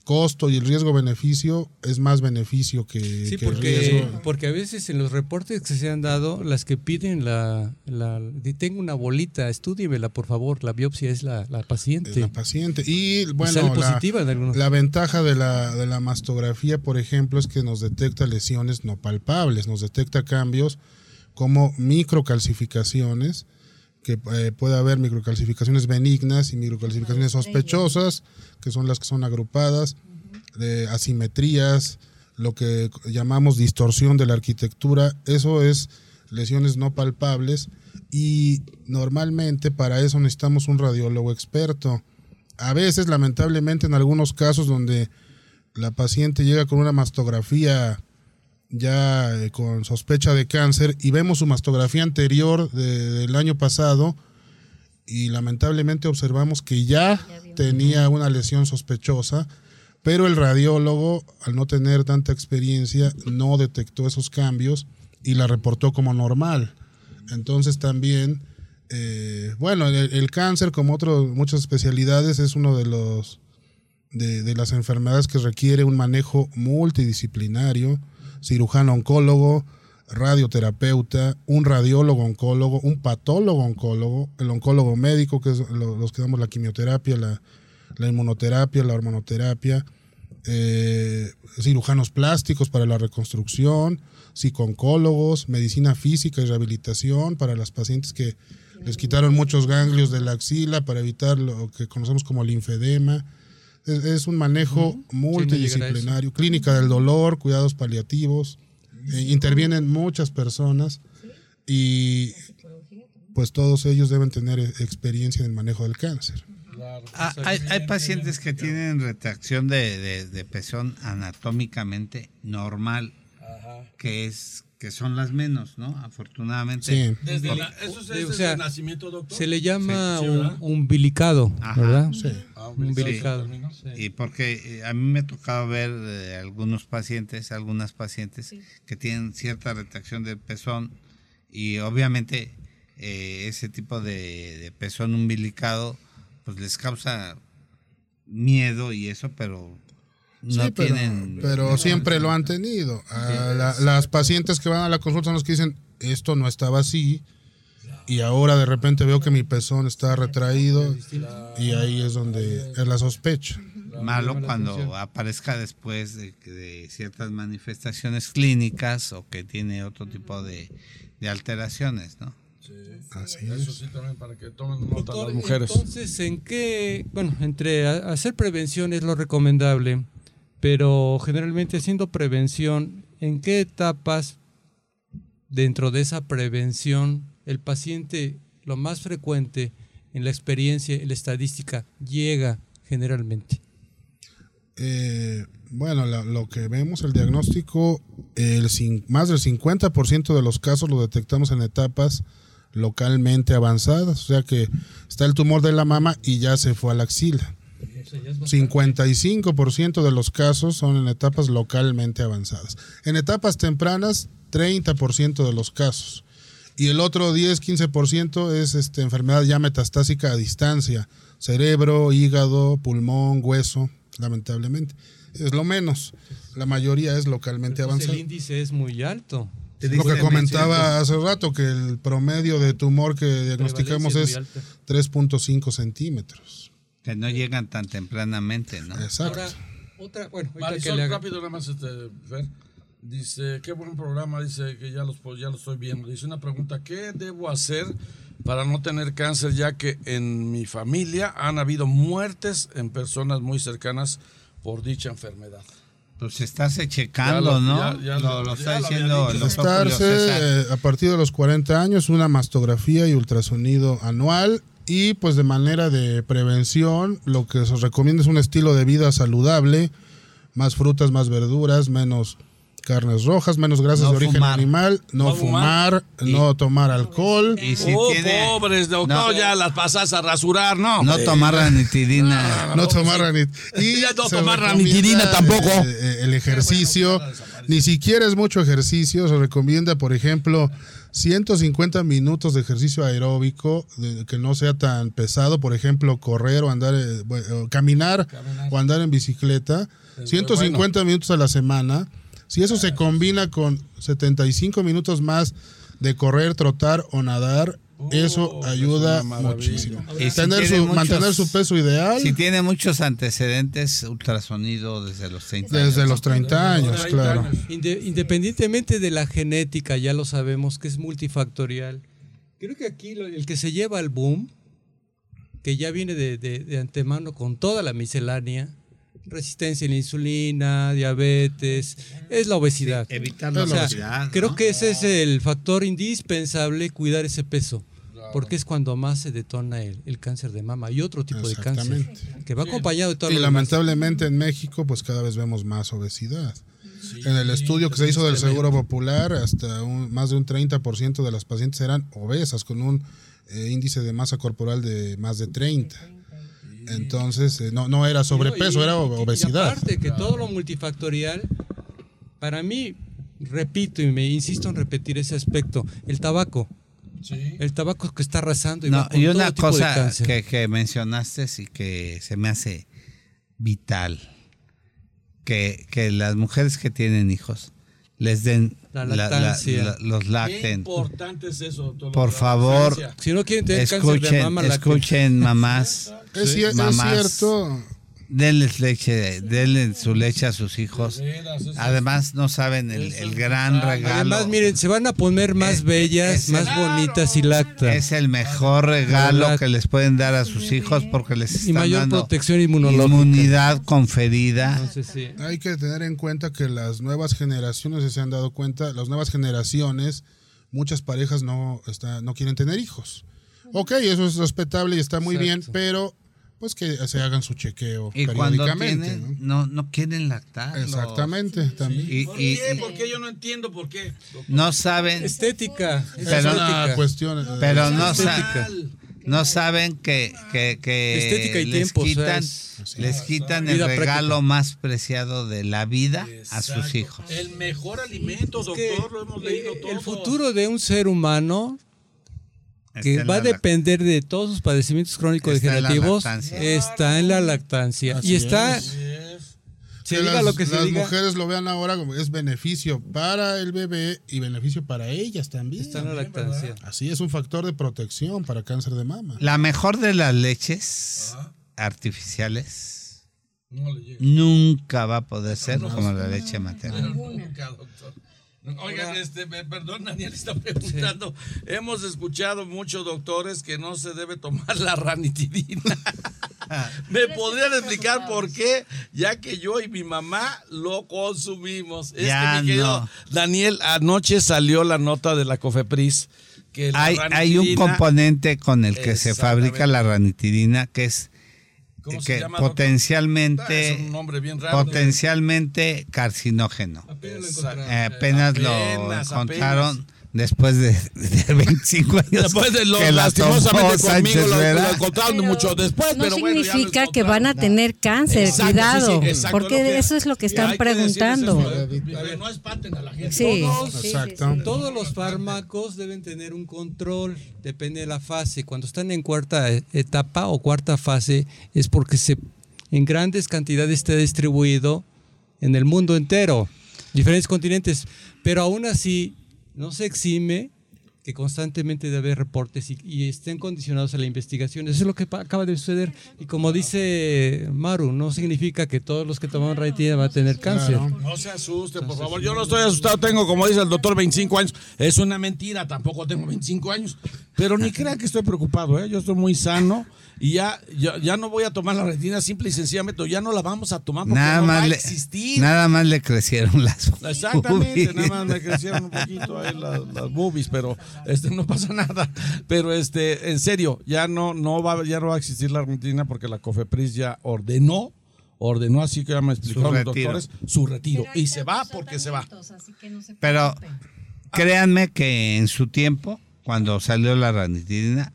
costo y el riesgo-beneficio, es más beneficio que, Sí, que porque, riesgo. porque a veces en los reportes que se han dado, las que piden la, la tengo una bolita, estúdiemela por favor, la biopsia es la, la paciente. la paciente. Y bueno, sale la- positiva La ventaja de la, de la mastografía, por ejemplo, es que nos detecta lesiones no palpables, nos detecta cambios como microcalcificaciones, que eh, puede haber microcalcificaciones benignas y microcalcificaciones sospechosas, que son las que son agrupadas, de asimetrías, lo que llamamos distorsión de la arquitectura, eso es lesiones no palpables y normalmente para eso necesitamos un radiólogo experto. A veces, lamentablemente, en algunos casos donde la paciente llega con una mastografía ya eh, con sospecha de cáncer y vemos su mastografía anterior de- del año pasado y lamentablemente observamos que ya tenía una lesión sospechosa, pero el radiólogo, al no tener tanta experiencia, no detectó esos cambios y la reportó como normal. Entonces también, eh, bueno, el, el cáncer, como otras muchas especialidades, es uno de los de, de las enfermedades que requiere un manejo multidisciplinario, cirujano oncólogo, radioterapeuta, un radiólogo oncólogo, un patólogo oncólogo, el oncólogo médico, que es lo- los que damos la quimioterapia, la, la inmunoterapia, la hormonoterapia, eh, cirujanos plásticos para la reconstrucción, psicooncólogos, medicina física y rehabilitación para las pacientes que les quitaron muchos ganglios de la axila para evitar lo que conocemos como linfedema. Es, es un manejo multidisciplinario, clínica del dolor, cuidados paliativos, eh, intervienen muchas personas y pues todos ellos deben tener eh, experiencia en el manejo del cáncer. Ah, hay, hay pacientes que tienen retracción de, de- de pezón anatómicamente normal, que es que son las menos, ¿no? Afortunadamente. Sí. Desde Umbil- la- ¿Eso es o desde sea, el nacimiento, doctor? Se le llama umbilicado, Ajá. ¿verdad? Sí. Ah, Umbilicado. sí. Y porque eh, a mí me ha tocado ver eh, algunos pacientes, algunas pacientes que tienen cierta retracción del pezón y obviamente eh, ese tipo de, de pezón umbilicado pues les causa miedo y eso, pero no Sí, pero, tienen... pero siempre lo han tenido. A la- las pacientes que van a la consulta son los que dicen, esto no estaba así, y ahora de repente veo que mi pezón está retraído, y ahí es donde es la sospecha. malo cuando aparezca después de, que- de ciertas manifestaciones clínicas o que tiene otro tipo de, de alteraciones, ¿no? Así Eso es. sí también para que tomen nota Doctor, las mujeres. Entonces, ¿en qué? Bueno, entre hacer prevención es lo recomendable, pero generalmente haciendo prevención, ¿en qué etapas dentro de esa prevención el paciente, lo más frecuente en la experiencia, en la estadística, llega generalmente? Eh, bueno, lo que vemos, el diagnóstico, el, más del 50% de los casos lo detectamos en etapas localmente avanzadas, o sea que está el tumor de la mama y ya se fue a la axila. 55% de los casos son en etapas localmente avanzadas. En etapas tempranas, 30% de los casos. Y el otro 10-15% es este, enfermedad ya metastásica a distancia, cerebro, hígado, pulmón, hueso, lamentablemente. Es lo menos. La mayoría es localmente Entonces, avanzada. el índice es muy alto. Lo que comentaba hace rato, que el promedio de tumor que diagnosticamos es es muy 3.5 centímetros. Que no llegan tan tempranamente, ¿no? Exacto. Ahora, otra, bueno, ahorita que Marisol, le haga- rápido nada más, este, Fer. Dice, qué buen programa, dice que ya, los, ya lo estoy viendo. Dice una pregunta, ¿qué debo hacer para no tener cáncer ya que en mi familia han habido muertes en personas muy cercanas por dicha enfermedad? Pues estarse checando, Ya lo- ¿no? ya- ya lo, lo- lo ya está diciendo Estarse eh, a partir de los 40 años, una mastografía y ultrasonido anual y pues de manera de prevención, lo que se recomienda es un estilo de vida saludable, más frutas, más verduras, menos carnes rojas, menos grasas No de origen fumar. animal, no, No fumar, no tomar alcohol. Y si oh, tiene- pobres, doctor, no. ya las pasas a rasurar, ¿no? No tomar ranitidina. No tomar ranit- Y Ya no tomar ranitidina tampoco. eh, el ejercicio, ni siquiera es mucho ejercicio. Se recomienda, por ejemplo, 150 minutos de ejercicio aeróbico, de- que no sea tan pesado. Por ejemplo, correr o andar, eh, o caminar, o andar en bicicleta. 150 minutos a la semana. Si eso se combina con 75 minutos más de correr, trotar o nadar, eso ayuda Oh, una maravilla. muchísimo. Y si Tener tiene su- muchos- mantener su peso ideal. Si tiene muchos antecedentes, ultrasonido desde los 30 Desde años. los 30 años, 30 claro. independientemente de la genética, ya lo sabemos que es multifactorial. Creo que aquí lo- el que se lleva el boom, que ya viene de, de- de antemano con toda la miscelánea, resistencia a la insulina, diabetes, es la obesidad. Evitar la O sea, obesidad. creo que ese es el factor indispensable, cuidar ese peso. Porque es cuando más se detona el, el cáncer de mama y otro tipo de cáncer, Exactamente. que va acompañado de todo Y lo demás. lamentablemente en México, pues cada vez vemos más obesidad. en el estudio que se hizo del Seguro Popular, hasta un- más de un 30% de las pacientes eran obesas, con un eh, índice de masa corporal de más de 30. Entonces, eh, no, no era sobrepeso, era y- y obesidad. aparte que todo lo multifactorial, para mí, repito y me insisto en repetir ese aspecto, el tabaco. El tabaco que está arrasando y, va No, con y todo una tipo cosa que, que mencionaste y que se me hace vital, que, que las mujeres que tienen hijos les den La la- la- lactancia. la- los Qué lacten. importante es eso, doctor. Por favor. Si no quieren tener cáncer de Escuchen, mama, escuchen, mamás. Es, cier- es mamás. cierto. Denles leche, denle su leche a sus hijos. Además, no saben el, el gran regalo. Además, miren, se van a poner más Es- bellas, es- más claro. bonitas y lactan. Es el mejor regalo que les pueden dar a sus hijos porque les y están mayor dando protección inmunológica. inmunidad conferida. Entonces, sí. Hay que tener en cuenta que las nuevas generaciones, si se han dado cuenta, las nuevas generaciones, muchas parejas no, está, no quieren tener hijos. Ok, eso es respetable y está muy bien, pero pues que se hagan su chequeo Y cuando periódicamente. tienen, ¿no? no, no quieren lactar. Exactamente, también. Y, ¿Por y- qué? y ¿Por qué? Yo no entiendo por qué. no saben, Estética. Es Pero- una estética. cuestión. eh, pero no, Estética. sa- no saben que, que, que Estética y les tiempo, o sea, quitan, es- les quitan el regalo práctica. más preciado de la vida a sus hijos. El mejor alimento, doctor, que, lo hemos eh, leído todo. El futuro de un ser humano que va a depender de todos sus padecimientos crónicos Está en la degenerativos lactancia. está en la lactancia Así y está es. se que diga las, lo que se las diga mujeres lo vean ahora como es beneficio para el bebé y beneficio para ellas también. está en la lactancia Así es un factor de protección para cáncer de mama. La mejor de las leches artificiales No nunca va a poder ser como la leche materna. Nunca, doctor. Oigan, este, me- perdón, Daniel está preguntando. Hemos escuchado muchos doctores que no se debe tomar la ranitidina. ¿Me podrían explicar por qué? Ya que yo y mi mamá lo consumimos. Es Ya que mi querido no. Daniel, anoche salió la nota de la Cofepris. Que la Hay, hay un componente con el que se fabrica la ranitidina que es ¿Cómo se que llama, doctor? Ah, potencialmente es un nombre bien raro. potencialmente carcinógeno. Apenas lo encontraron. Eh, apenas lo Apenas, encontraron después de, de 25 años. Después de los que la lastimosamente conmigo lo, lo encontraron mucho después, No pero bueno, lo significa que van a tener cáncer, Exacto, cuidado, sí, sí, exacto, porque lo que- eso es lo que están preguntando. eso. No espanten a la gente. Sí, Todos- sí, sí, Exacto. sí. Todos los fármacos deben tener un control, depende de la fase. Cuando están en cuarta etapa o cuarta fase es porque se en grandes cantidades está distribuido en el mundo entero, diferentes continentes, pero aún así no se exime que constantemente debe haber reportes y, y estén condicionados a la investigación. Eso es lo que acaba de suceder. Y como dice Maru, no significa que todos los que toman raitina van a tener cáncer. Claro. No se asuste, por favor. Yo no estoy asustado. Tengo, como dice el doctor, 25 años. Es una mentira. Tampoco tengo 25 años. Pero ni crean que estoy preocupado. ¿eh? Yo estoy muy sano. Y ya, ya, ya no voy a tomar la retina simple y sencillamente. Ya no la vamos a tomar porque Nada no va más, a existir. nada más le crecieron las Exactamente, boobies. nada más me crecieron un poquito ahí las, las boobies, pero este no pasa nada. Pero este, en serio, ya no, no va, ya no va a existir la retina porque la COFEPRIS ya ordenó, ordenó así que ya me explicaron los doctores, su retiro. Y se va porque se va. Pero créanme que en su tiempo, cuando salió la ranitidina,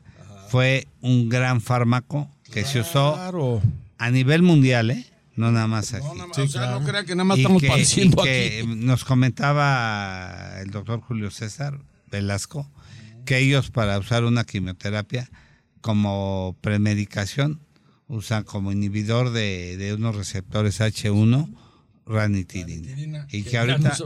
fue un gran fármaco que se usó a nivel mundial, ¿eh? No nada más aquí. No, nada más, Sí, o sea, claro. no crean que nada más Y estamos que- padeciendo y que aquí. nos comentaba el doctor Julio César Velasco que ellos para usar una quimioterapia como premedicación usan como inhibidor de, de unos receptores H1 ranitidina Ranitidina, y que ahorita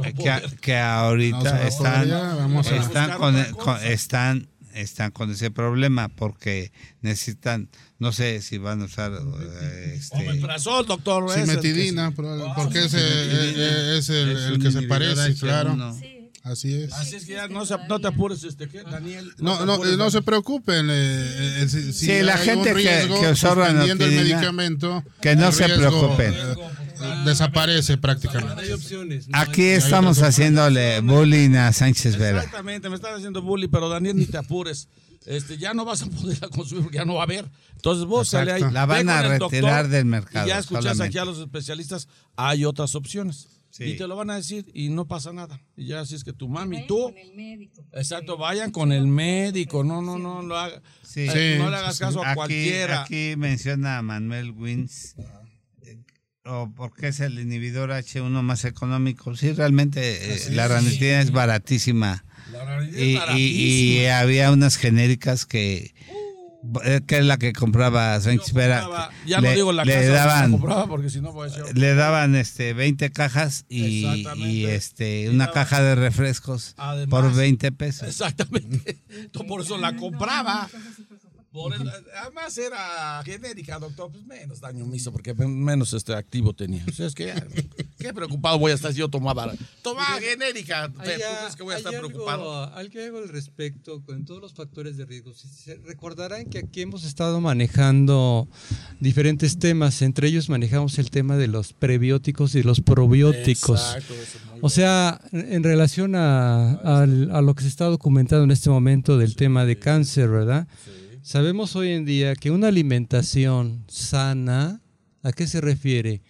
que, ahorita No están ya, están con, cosa. están están con ese problema porque necesitan no sé si van a usar eh, este, Omeprazol, doctor. Simetidina, porque ese es el, que se parece, H1. claro. Así es. Así es que ya no, se- no te apures, este, ¿qué, Daniel? No, no, apures, no se preocupen. eh, eh, si, si Sí, la hay gente que- riesgo, que usó suspendiendo el medicamento, que no se preocupen. eh, desaparece prácticamente. Hay opciones. ¿no? aquí estamos haciéndole bullying a Sánchez Vera Exactamente, me están haciendo bully, pero Daniel, ni te apures. Este, ya no vas a poder consumir porque ya no va a haber. Entonces vos sale ahí. Exacto. La van a retirar del mercado, Y ya escuchas solamente. aquí a los especialistas, hay otras opciones. Sí. Y te lo van a decir y no pasa nada. Y ya así es que tu mami y tú. Exacto, vayan con el médico. No, no, no, lo haga- Sí. eh, Sí, no le hagas caso a aquí, cualquiera. aquí menciona a Manuel Wins eh, o porque es el inhibidor H1 más económico sí realmente eh, la ranitidina es baratísima La realidad es y, y- y baratísima. había unas genéricas que que es la que compraba ya le, no digo la le casa la daban compraba porque si no a decir le daban este 20 cajas y, y, este Y una daba- caja de refrescos Además- por 20 pesos. Exactamente. Entonces, por eso la compraba. Por el- además era genérica, doctor, pues menos daño me hizo porque men- menos este activo tenía. O sea, es que qué preocupado voy a estar si yo tomaba. Tomaba genérica. ¿Tú crees que voy a estar preocupado? Algo, algo al respecto con todos los factores de riesgo. Recordarán que aquí hemos estado manejando diferentes temas. Entre ellos manejamos el tema de los prebióticos y los probióticos. Exacto, eso es muy O sea, en relación a, lo que se está documentando en este momento del tema de cáncer, ¿verdad? Sabemos hoy en día que una alimentación sana, ¿a qué se refiere?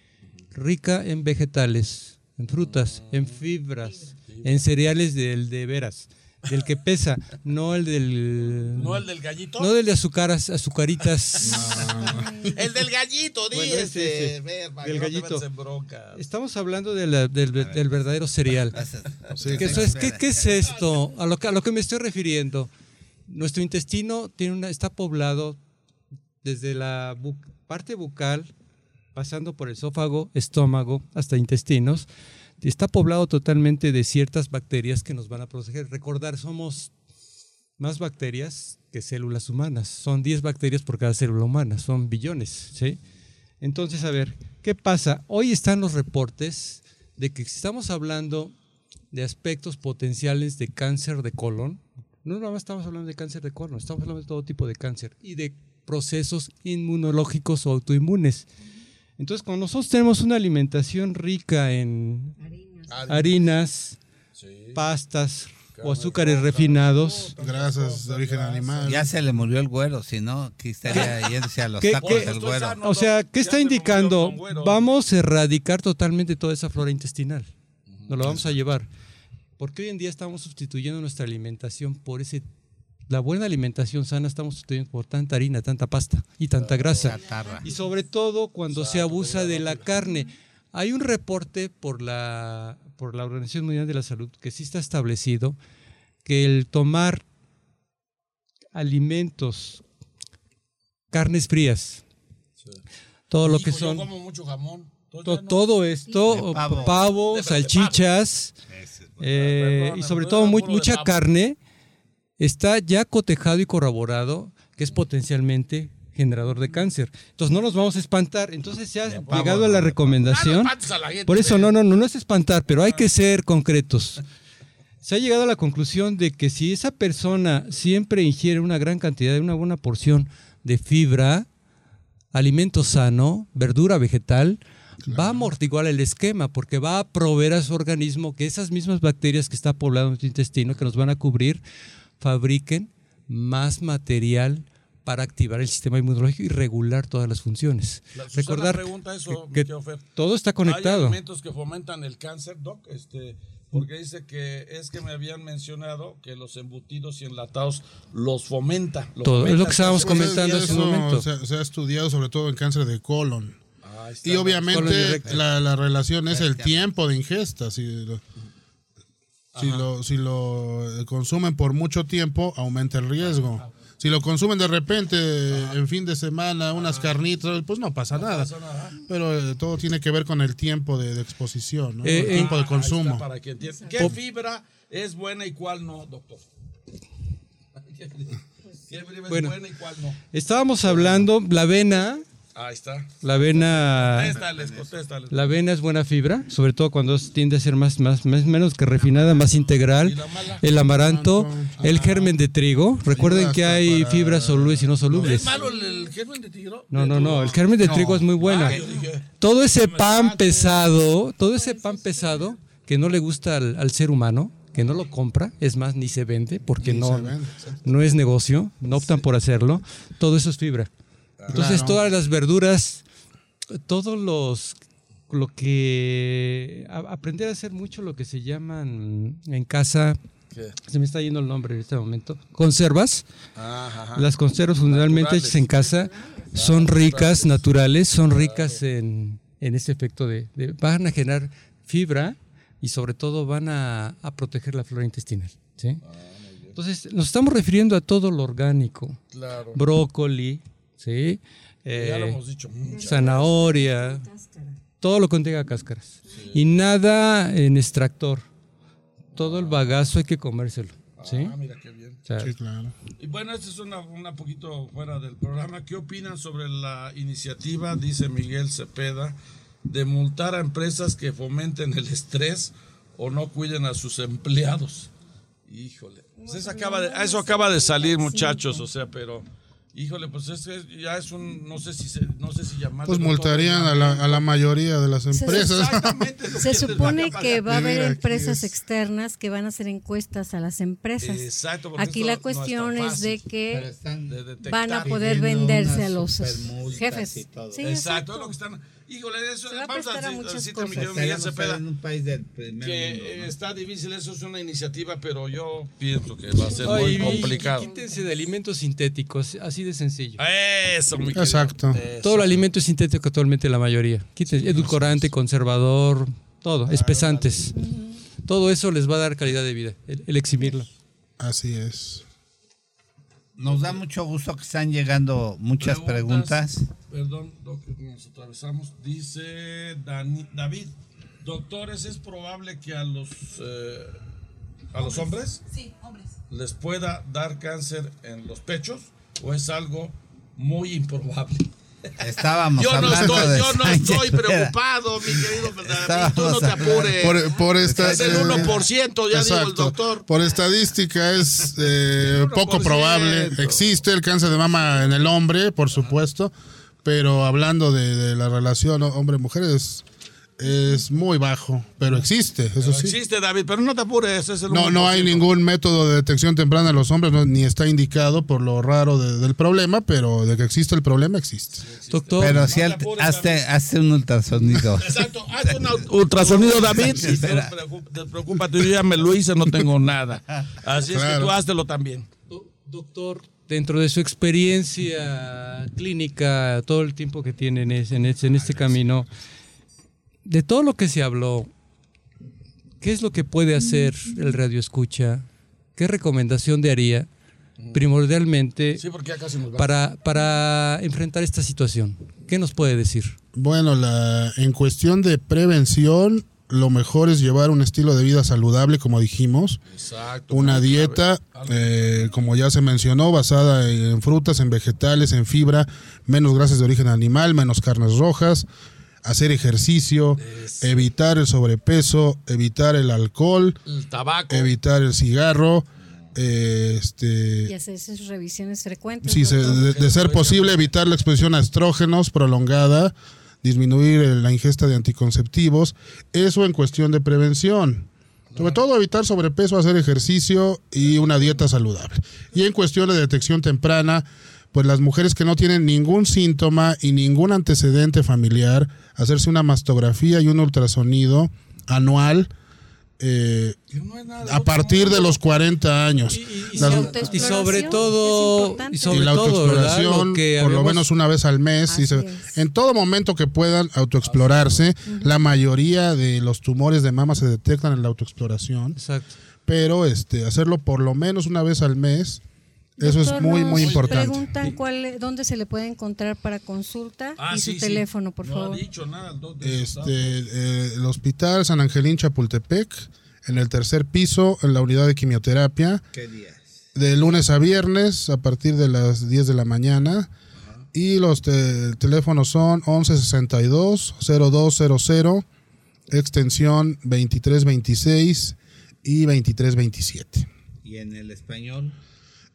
Rica en vegetales, en frutas, en fibras, en cereales del de veras, del que pesa, no el del... ¿No el del gallito? no del de azucaras, azucaritas. El del gallito, Bueno, ese, ese, Ver, para del gallito. Estamos hablando de la- del, del verdadero cereal. Sí, ¿Qué, es, ¿qué, qué es esto? A lo, que, a lo que me estoy refiriendo. Nuestro intestino tiene una, está poblado desde la parte bucal, pasando por esófago, estómago, hasta intestinos. Está poblado totalmente de ciertas bacterias que nos van a proteger. Recordar, somos más bacterias que células humanas. Son 10 bacterias por cada célula humana, son billones. ¿sí? Entonces, a ver, ¿qué pasa? Hoy están los reportes de que estamos hablando de aspectos potenciales de cáncer de colon, no nada más estamos hablando de cáncer de colon, estamos hablando de todo tipo de cáncer y de procesos inmunológicos o autoinmunes. Entonces, cuando nosotros tenemos una alimentación rica en harinas, pastas o azúcares refinados, grasas de origen animal. Ya se le murió el güero, si no, aquí estaría yéndose a los ¿Qué- tacos qué- del güero. O sea, ¿qué está indicando? Vamos a erradicar totalmente toda esa flora intestinal. Nos lo vamos a llevar. Porque hoy en día estamos sustituyendo nuestra alimentación por ese... La buena alimentación sana estamos sustituyendo por tanta harina, tanta pasta y tanta grasa. Y sobre todo cuando se abusa de la carne. Hay un reporte por la, por la Organización Mundial de la Salud que sí está establecido que el tomar alimentos, carnes frías, todo lo que son, como mucho jamón. Entonces to- ya no- todo esto, pavo. pavo, salchichas, eh, Perdón, y sobre todo mucha carne, está ya cotejado y corroborado que es potencialmente generador de cáncer. Entonces no nos vamos a espantar. Entonces se ha De pavo, llegado a la recomendación. Ah, no espantes a la gente, Por eso ve. no, no, no, no es espantar, pero hay que ser concretos. Se ha llegado a la conclusión de que si esa persona siempre ingiere una gran cantidad de una buena porción de fibra, alimento sano, verdura vegetal, va a amortiguar el esquema porque va a proveer a su organismo que esas mismas bacterias que está poblando nuestro intestino, que nos van a cubrir, fabriquen más material para activar el sistema inmunológico y regular todas las funciones. La- Recordar pregunta eso, que todo está Hay conectado. alimentos que fomentan el cáncer, Doc, este, porque dice que es que me habían mencionado que los embutidos y enlatados los fomenta. Todo, es lo que estábamos comentando hace un momento. Se, se ha estudiado sobre todo en cáncer de colon. Y obviamente la, la relación es el tiempo de ingesta. Si lo, si lo, si lo consumen por mucho tiempo, aumenta el riesgo. Si lo consumen de repente, en fin de semana, unas carnitas, pues no pasa nada. Pero eh, todo tiene que ver con el tiempo de, de exposición, ¿no? Eh, el eh, tiempo de consumo. para que entiendan. ¿Qué fibra es buena y cuál no, doctor? ¿Qué fibra es Bueno. buena y cuál no? Estábamos hablando, la avena, Ahí está. la avena, Contéstales, contéstales. la avena es buena fibra, sobre todo cuando es- tiende a ser más, más, más- menos que refinada, más integral. El amaranto, el germen de trigo. Recuerden que hay fibras solubles y no ¿Es solubles. malo el, germen de tigro? No, no, no, el germen de trigo es muy buena. Ah, Todo ese pan pesado, todo ese pan pesado que no le gusta al, al ser humano, que no lo compra, es más, ni se vende, porque Ni no, se vende, no es negocio, no optan por hacerlo, todo eso es fibra. Entonces Claro. todas las verduras, todos los, lo que, a- aprender a hacer mucho lo que se llaman en casa, ¿Qué? se me está yendo el nombre en este momento, conservas. Ajá, ajá. Las conservas fundamentalmente Naturales. hechas en casa son ricas, naturales, son ricas en, en ese efecto de, de- van a generar fibra y sobre todo van a, a proteger la flora intestinal. ¿sí? Entonces Entonces, nos estamos refiriendo a todo lo orgánico. Claro. Brócoli, ¿sí? ya lo Eh, hemos dicho mucho. zanahoria, todo lo que contenga cáscaras. Y nada en extractor. Todo el bagazo hay que comérselo, ¿sí? Ah, mira qué bien. O sea, Sí, claro. Y bueno, esta es una, una poquito fuera del programa. ¿Qué opinan sobre la iniciativa, dice Miguel Cepeda, de multar a empresas que fomenten el estrés o no cuiden a sus empleados? Híjole. Pues eso, acaba de, eso acaba de salir, muchachos, o sea, pero... Híjole, pues es ya es un, no sé si se, no sé si llamarlo. Pues multarían a la, a la mayoría de las empresas. Se que supone que va a haber empresas es- externas que van a hacer encuestas a las empresas. Exacto, porque Aquí la no es tan cuestión es de que de van a poder venderse a los jefes. Sí, Exacto, exacto. lo que están. Híjole, eso Se va a vamos prestar a a, cosas. Miguel Cepeda, en un país del primer que mundo, ¿no? está difícil, eso es una iniciativa, pero yo pienso que va a ser Ay, muy complicado. Quítense de alimentos sintéticos, así de sencillo. Eso, mi. Exacto. Eso. Todo el alimento es sintético actualmente la mayoría. Quítense edulcorante, conservador, todo, espesantes. Todo eso les va a dar calidad de vida, el, el eximirlo. Así es. Nos da mucho gusto que están llegando muchas preguntas. Perdón, Doc, nos atravesamos. Dice Dani- David, doctores, ¿es probable que a los, eh, a los hombres Sí, hombres. les pueda dar cáncer en los pechos o es algo muy improbable? Estábamos Yo no hablando estoy, de yo no Sánchez estoy preocupado, mi querido David, tú no te apures. Por, por esta, es el eh, 1%, ya dijo el exacto. doctor. Por estadística es eh, poco 1%. probable. Existe el cáncer de mama en el hombre, por supuesto, pero hablando de, de la relación hombre-mujer es, es muy bajo, pero existe, eso sí. Existe, David, pero no te apures, es el No, no hay 1%. ningún método de detección temprana en los hombres, no, ni está indicado por lo raro de- del problema, pero de que existe el problema, existe. Doctor, Pero si te al- apures, hazte, hazte un ultrasonido. Exacto, haz un ultrasonido, David. no te preocup- te preocupes, yo ya me lo hice, no tengo nada. Así es que tú háztelo también. Do- Doctor, dentro de su experiencia clínica, todo el tiempo que tiene en, ese- en este, en este camino, de todo lo que se habló, ¿qué es lo que puede hacer el radio escucha? ¿Qué recomendación daría primordialmente Sí, porque ya casi nos va. para, para enfrentar esta situación? ¿Qué nos puede decir? Bueno, la, en cuestión de prevención, lo mejor es llevar un estilo de vida saludable, como dijimos, Exacto. una dieta, eh, como ya se mencionó, basada en frutas, en vegetales, en fibra, menos grasas de origen animal, menos carnes rojas, hacer ejercicio, evitar el sobrepeso, evitar el alcohol, El tabaco. evitar el cigarro, eh, este, Y hacer esas revisiones frecuentes. Sí, se- doctor. de, de ser posible evitar la exposición a estrógenos prolongada, disminuir la ingesta de anticonceptivos, eso en cuestión de prevención. Sobre todo evitar sobrepeso, hacer ejercicio y una dieta saludable. Y en cuestión de detección temprana, pues las mujeres que no tienen ningún síntoma y ningún antecedente familiar, hacerse una mastografía y un ultrasonido anual eh, a partir de los 40 años. Y, Las- autoexploración y sobre todo, y y sobre la autoexploración Lo que por lo menos una vez al mes. y se- en todo momento que puedan autoexplorarse, la mayoría de los tumores de mama se detectan en la autoexploración, Exacto. pero este hacerlo por lo menos una vez al mes, eso es muy, muy importante. Preguntan cuál, dónde se le puede encontrar para consulta Ah, y sí, su sí. teléfono, por no favor. ha dicho nada Este, eh, el Hospital San Angelín Chapultepec, en el tercer piso, en la unidad de quimioterapia, ¿Qué días? de lunes a viernes a partir de las 10 de la mañana. Y los te- teléfonos son 1162-0200, extensión 2326 y 2327. ¿Y en el español?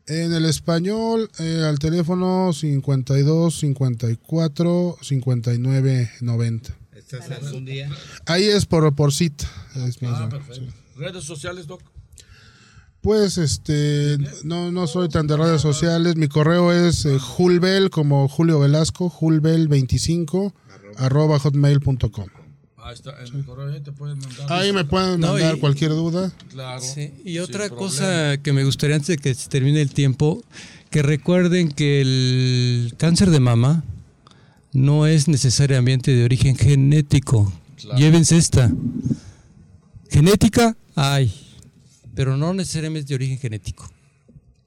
En el español, eh, al teléfono 52 54 59 90. ¿Estás algún día? Ahí es por, por cita. es Ah, perfecto. sí. Redes sociales, Doc. Pues este, no, no soy tan de redes sociales. Mi correo es eh, julbel, como Julio Velasco, julbel25, arroba hotmail.com. Ahí está, en el correo ahí te pueden mandar. Ahí me pueden No, mandar y- cualquier duda. Claro. Sí, Y otra problema. cosa que me gustaría antes de que se termine el tiempo, que recuerden que el cáncer de mama no es necesariamente de origen genético. Claro. Llévense esta. Genética hay, pero no necesariamente es de origen genético.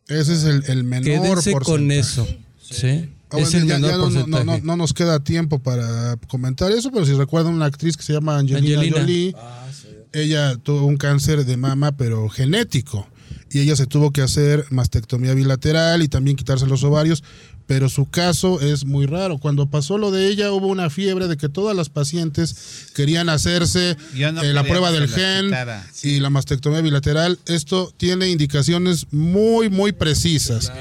Ese es el, el menor Quédense con eso. ¿sí? Ah, Es bueno, el ya- menor ya no, no- porcentaje. no- no nos queda tiempo para comentar eso, pero si recuerdan una actriz que se llama Angelina, Angelina. Jolie, ella tuvo un cáncer de mama, pero genético, y ella se tuvo que hacer mastectomía bilateral y también quitarse los ovarios, pero su caso es muy raro. Cuando pasó lo de ella hubo una fiebre de que todas las pacientes querían hacerse no eh, la prueba del la gen y la mastectomía bilateral. Esto tiene indicaciones muy, muy precisas.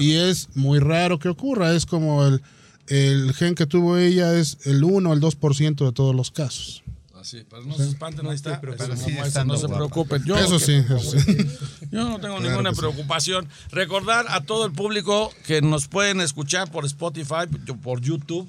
Y es muy raro que ocurra. Es como el, el gen que tuvo ella es el 1 o el 2% de todos los casos. Así, pero no se espanten, ahí está. Pero no, se guapa. preocupen. Yo, Eso sí, eso sí. Yo no tengo Claro ninguna preocupación. Recordar a todo el público que nos pueden escuchar por Spotify, por YouTube,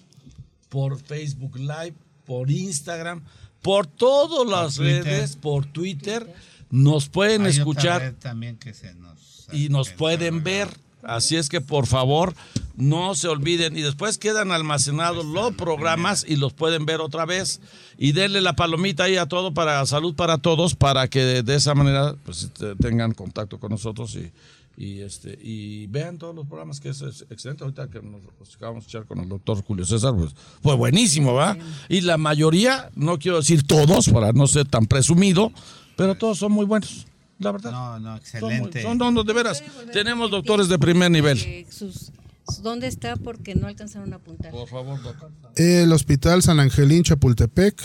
por Facebook Live, por Instagram, por todas las redes, por Twitter. Nos pueden Hay otra escuchar red también que se nos y nos pueden ver. Así es que por favor no se olviden. Y después quedan almacenados los programas y los pueden ver otra vez. Y denle la palomita ahí a todo para salud para todos para que de, de esa manera pues tengan contacto con nosotros y, y este y vean todos los programas que es, es excelente. Ahorita que nos nos acabamos de echar con el doctor Julio César pues fue buenísimo va y la mayoría no quiero decir todos para no ser tan presumido pero todos son muy buenos la verdad No, no, son, excelente. son donos de veras. Tenemos doctores de primer nivel. Sus- ¿Dónde está? Porque no alcanzaron a apuntar. Por favor, doctor. El Hospital San Angelín Chapultepec,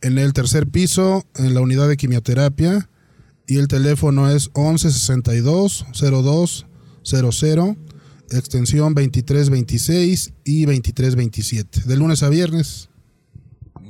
en el tercer piso, en la unidad de quimioterapia. Y el teléfono es 1162-0200, extensión 2326 y 2327. De lunes a viernes.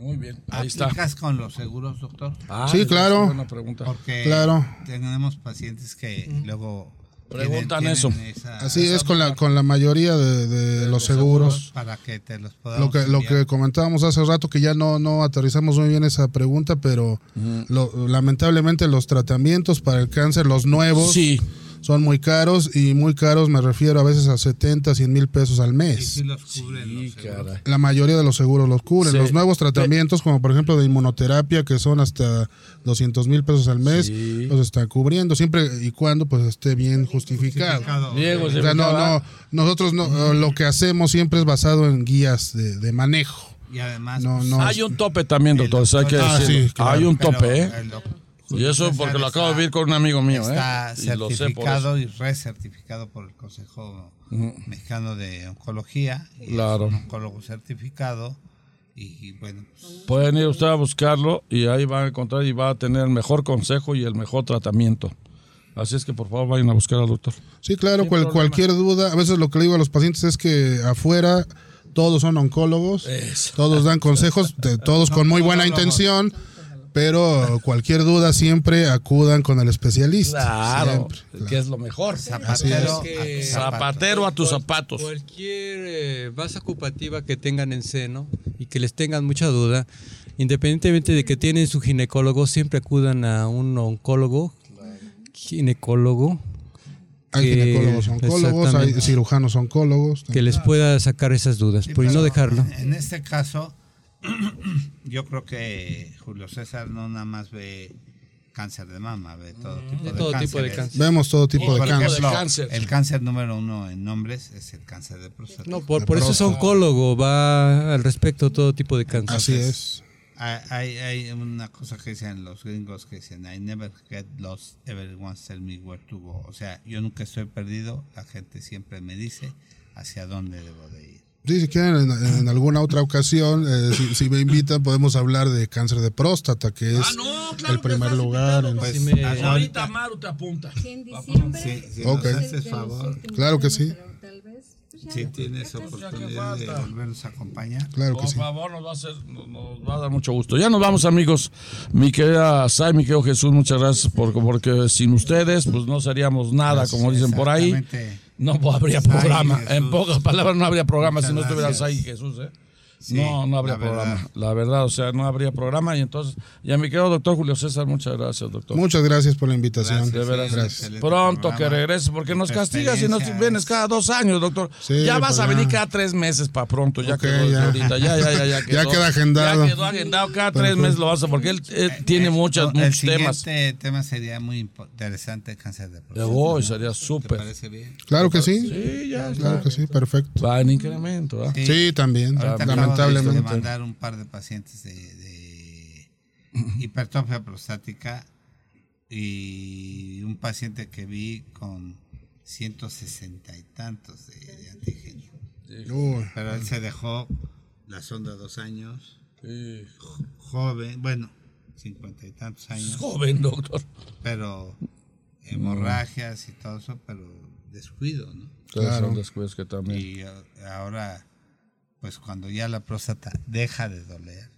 Muy bien. Ahí está. ¿Aplicas con los seguros, doctor? Ah, Sí, claro. Buena pregunta. Porque Claro. tenemos pacientes que luego Preguntan eso. esa- Así es con la, con la mayoría de, de los seguros. para que te los podamos Lo que, lo que comentábamos hace rato, que ya no, no aterrizamos muy bien esa pregunta, pero lo- lamentablemente los tratamientos para el cáncer, los nuevos, Sí. Son muy caros y muy caros me refiero a veces a 70, 100 mil pesos al Y mes. sí los cubren los caray. La mayoría de los seguros los cubren. Sí. Los nuevos tratamientos, como por ejemplo de inmunoterapia, que son hasta 200 mil pesos al mes, Sí. los están cubriendo, siempre y cuando pues esté bien justificado. Justificado. Diego, O sea, no, no, nosotros no, lo que hacemos siempre es basado en guías de, de manejo. Y además, No, pues, no. Hay un tope también, doctor. hay que Ah, decirlo. sí, claro. Hay un tope, ¿eh? Doc- Y eso porque lo acabo de vivir con un amigo mío, Está ¿eh? Y lo sé por certificado eso. y recertificado por el Consejo Mexicano de Oncología. Y Claro. Es un oncólogo certificado. Y, y bueno, pues, Pueden ir usted a buscarlo y ahí va a encontrar y va a tener el mejor consejo y el mejor tratamiento. Así es que por favor vayan a buscar al doctor. Sí, claro, cual- cualquier duda, a veces lo que le digo a los pacientes es que afuera todos son oncólogos, Eso. todos dan consejos, de- todos con muy buena intención, pero cualquier duda siempre acudan con el especialista. Claro, Siempre, claro. que es lo mejor. zapatero, que-. Zapatero a tus zapatos. Cualquier eh, base ocupativa que tengan en seno y que les tengan mucha duda, independientemente de que tienen su ginecólogo, siempre acudan a un oncólogo, ginecólogo, Hay que- ginecólogos oncólogos, hay cirujanos oncólogos. que les pueda sacar esas dudas, Sí, por no dejarlo. En este caso, yo creo que Julio César no nada más ve cáncer de mama, ve todo tipo de, Mm, todo tipo de cáncer. Vemos todo tipo de cáncer. ejemplo, cáncer. el cáncer número uno en hombres es el cáncer de próstata. No, por, eso es oncólogo, va al respecto a todo tipo de cáncer. Así es. Hay una cosa que dicen los gringos que dicen, I never get lost, everyone tell me where to go. O sea, yo nunca estoy perdido, la gente siempre me dice hacia dónde debo de ir. Sí, si quieren, en, en alguna otra ocasión, eh, si, si me invitan, podemos hablar de cáncer de próstata, que es Ah, no, claro el primer lugar. en- Pues, Sí me- Ahorita Maru te apunta. en diciembre. Sí, si Ok. nos haces favor, Claro que sí. Tal vez, pues si tienes oportunidad de volvernos a acompañar. Claro que Por sí. favor, nos va, a hacer, nos, nos va a dar mucho gusto. Ya nos vamos, amigos. Mi querida Sai, mi querido Jesús, muchas gracias por, porque sin ustedes, pues no seríamos nada, como dicen por ahí. No habría Sai y programa. En pocas palabras, no habría programa si no Muchas estuviera gracias. Sai y Jesús. ¿eh? No, no habría la programa. verdad. La verdad, o sea, no habría programa. Y entonces, ya mi querido doctor Julio César, muchas gracias, doctor. Muchas gracias por la invitación. Gracias, De veras, Gracias. pronto programa. que regreses, porque nos castigas y nos vienes es- cada dos años, doctor. Sí, ya vas a venir cada tres meses para pronto, ya Ok, quedó ya. ahorita, ya, ya, ya, ya quedó. Ya queda agendado. Ya quedó agendado, cada tres meses lo vas a, porque él eh, tiene Eh, muchas, no, el muchos temas. siguiente tema sería muy interesante, cáncer de De próstata. hoy sería ¿Te súper. parece bien? Claro que sí. Sí, ya, Claro que sí, perfecto. Va en incremento, ¿ah? Sí, también, Ahorita acabo de- lamentablemente. mandar un par de pacientes de, de hipertrofia prostática y un paciente que vi con 160 y tantos de, de. Uy, Pero él se dejó la sonda dos años, Sí. joven, bueno, cincuenta y tantos años, Joven, doctor. pero hemorragias y todo eso, pero descuido, ¿no? Claro. Son descuidos que también. Y eh, ahora, pues cuando ya la próstata deja de doler,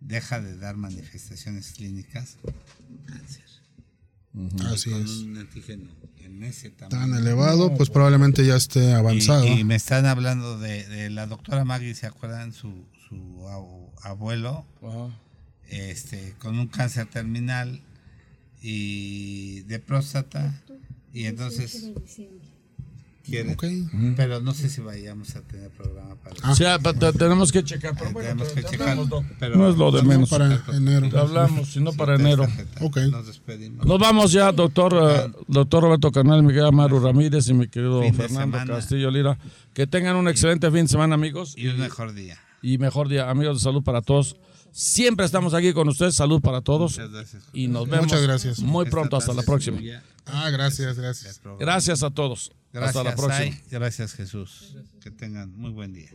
deja de dar manifestaciones clínicas, cáncer. así con es. un antígeno en ese Tan tamaño. elevado, pues probablemente ya esté avanzado. Y, y me están hablando de, de la doctora Maggie, ¿se acuerdan? Su, su abu- abuelo, Ajá. este, con un cáncer terminal y de próstata. Y entonces quiere, Ok. pero no sé si vayamos a tener programa para Ah. O sea, te- tenemos que checar. Pero bueno, tenemos te- que checar. hablamos, doc. pero- no es lo de menos. para enero. Te hablamos, si no para enero. Nos despedimos. Nos vamos ya, doctor, eh, doctor Roberto Canal, mi querido Maru Ramírez y mi querido Fernando semana. Castillo Lira. Que tengan un excelente fin de semana, amigos. Y un mejor día. Y mejor día, amigos de salud para todos. Siempre estamos aquí con ustedes. Salud para todos. Muchas gracias. Y nos vemos Muchas gracias. muy pronto. Hasta la próxima. Ah, gracias, gracias. Gracias a todos. Gracias, Hasta la próxima. Ay, gracias Jesús. Que tengan muy buen día.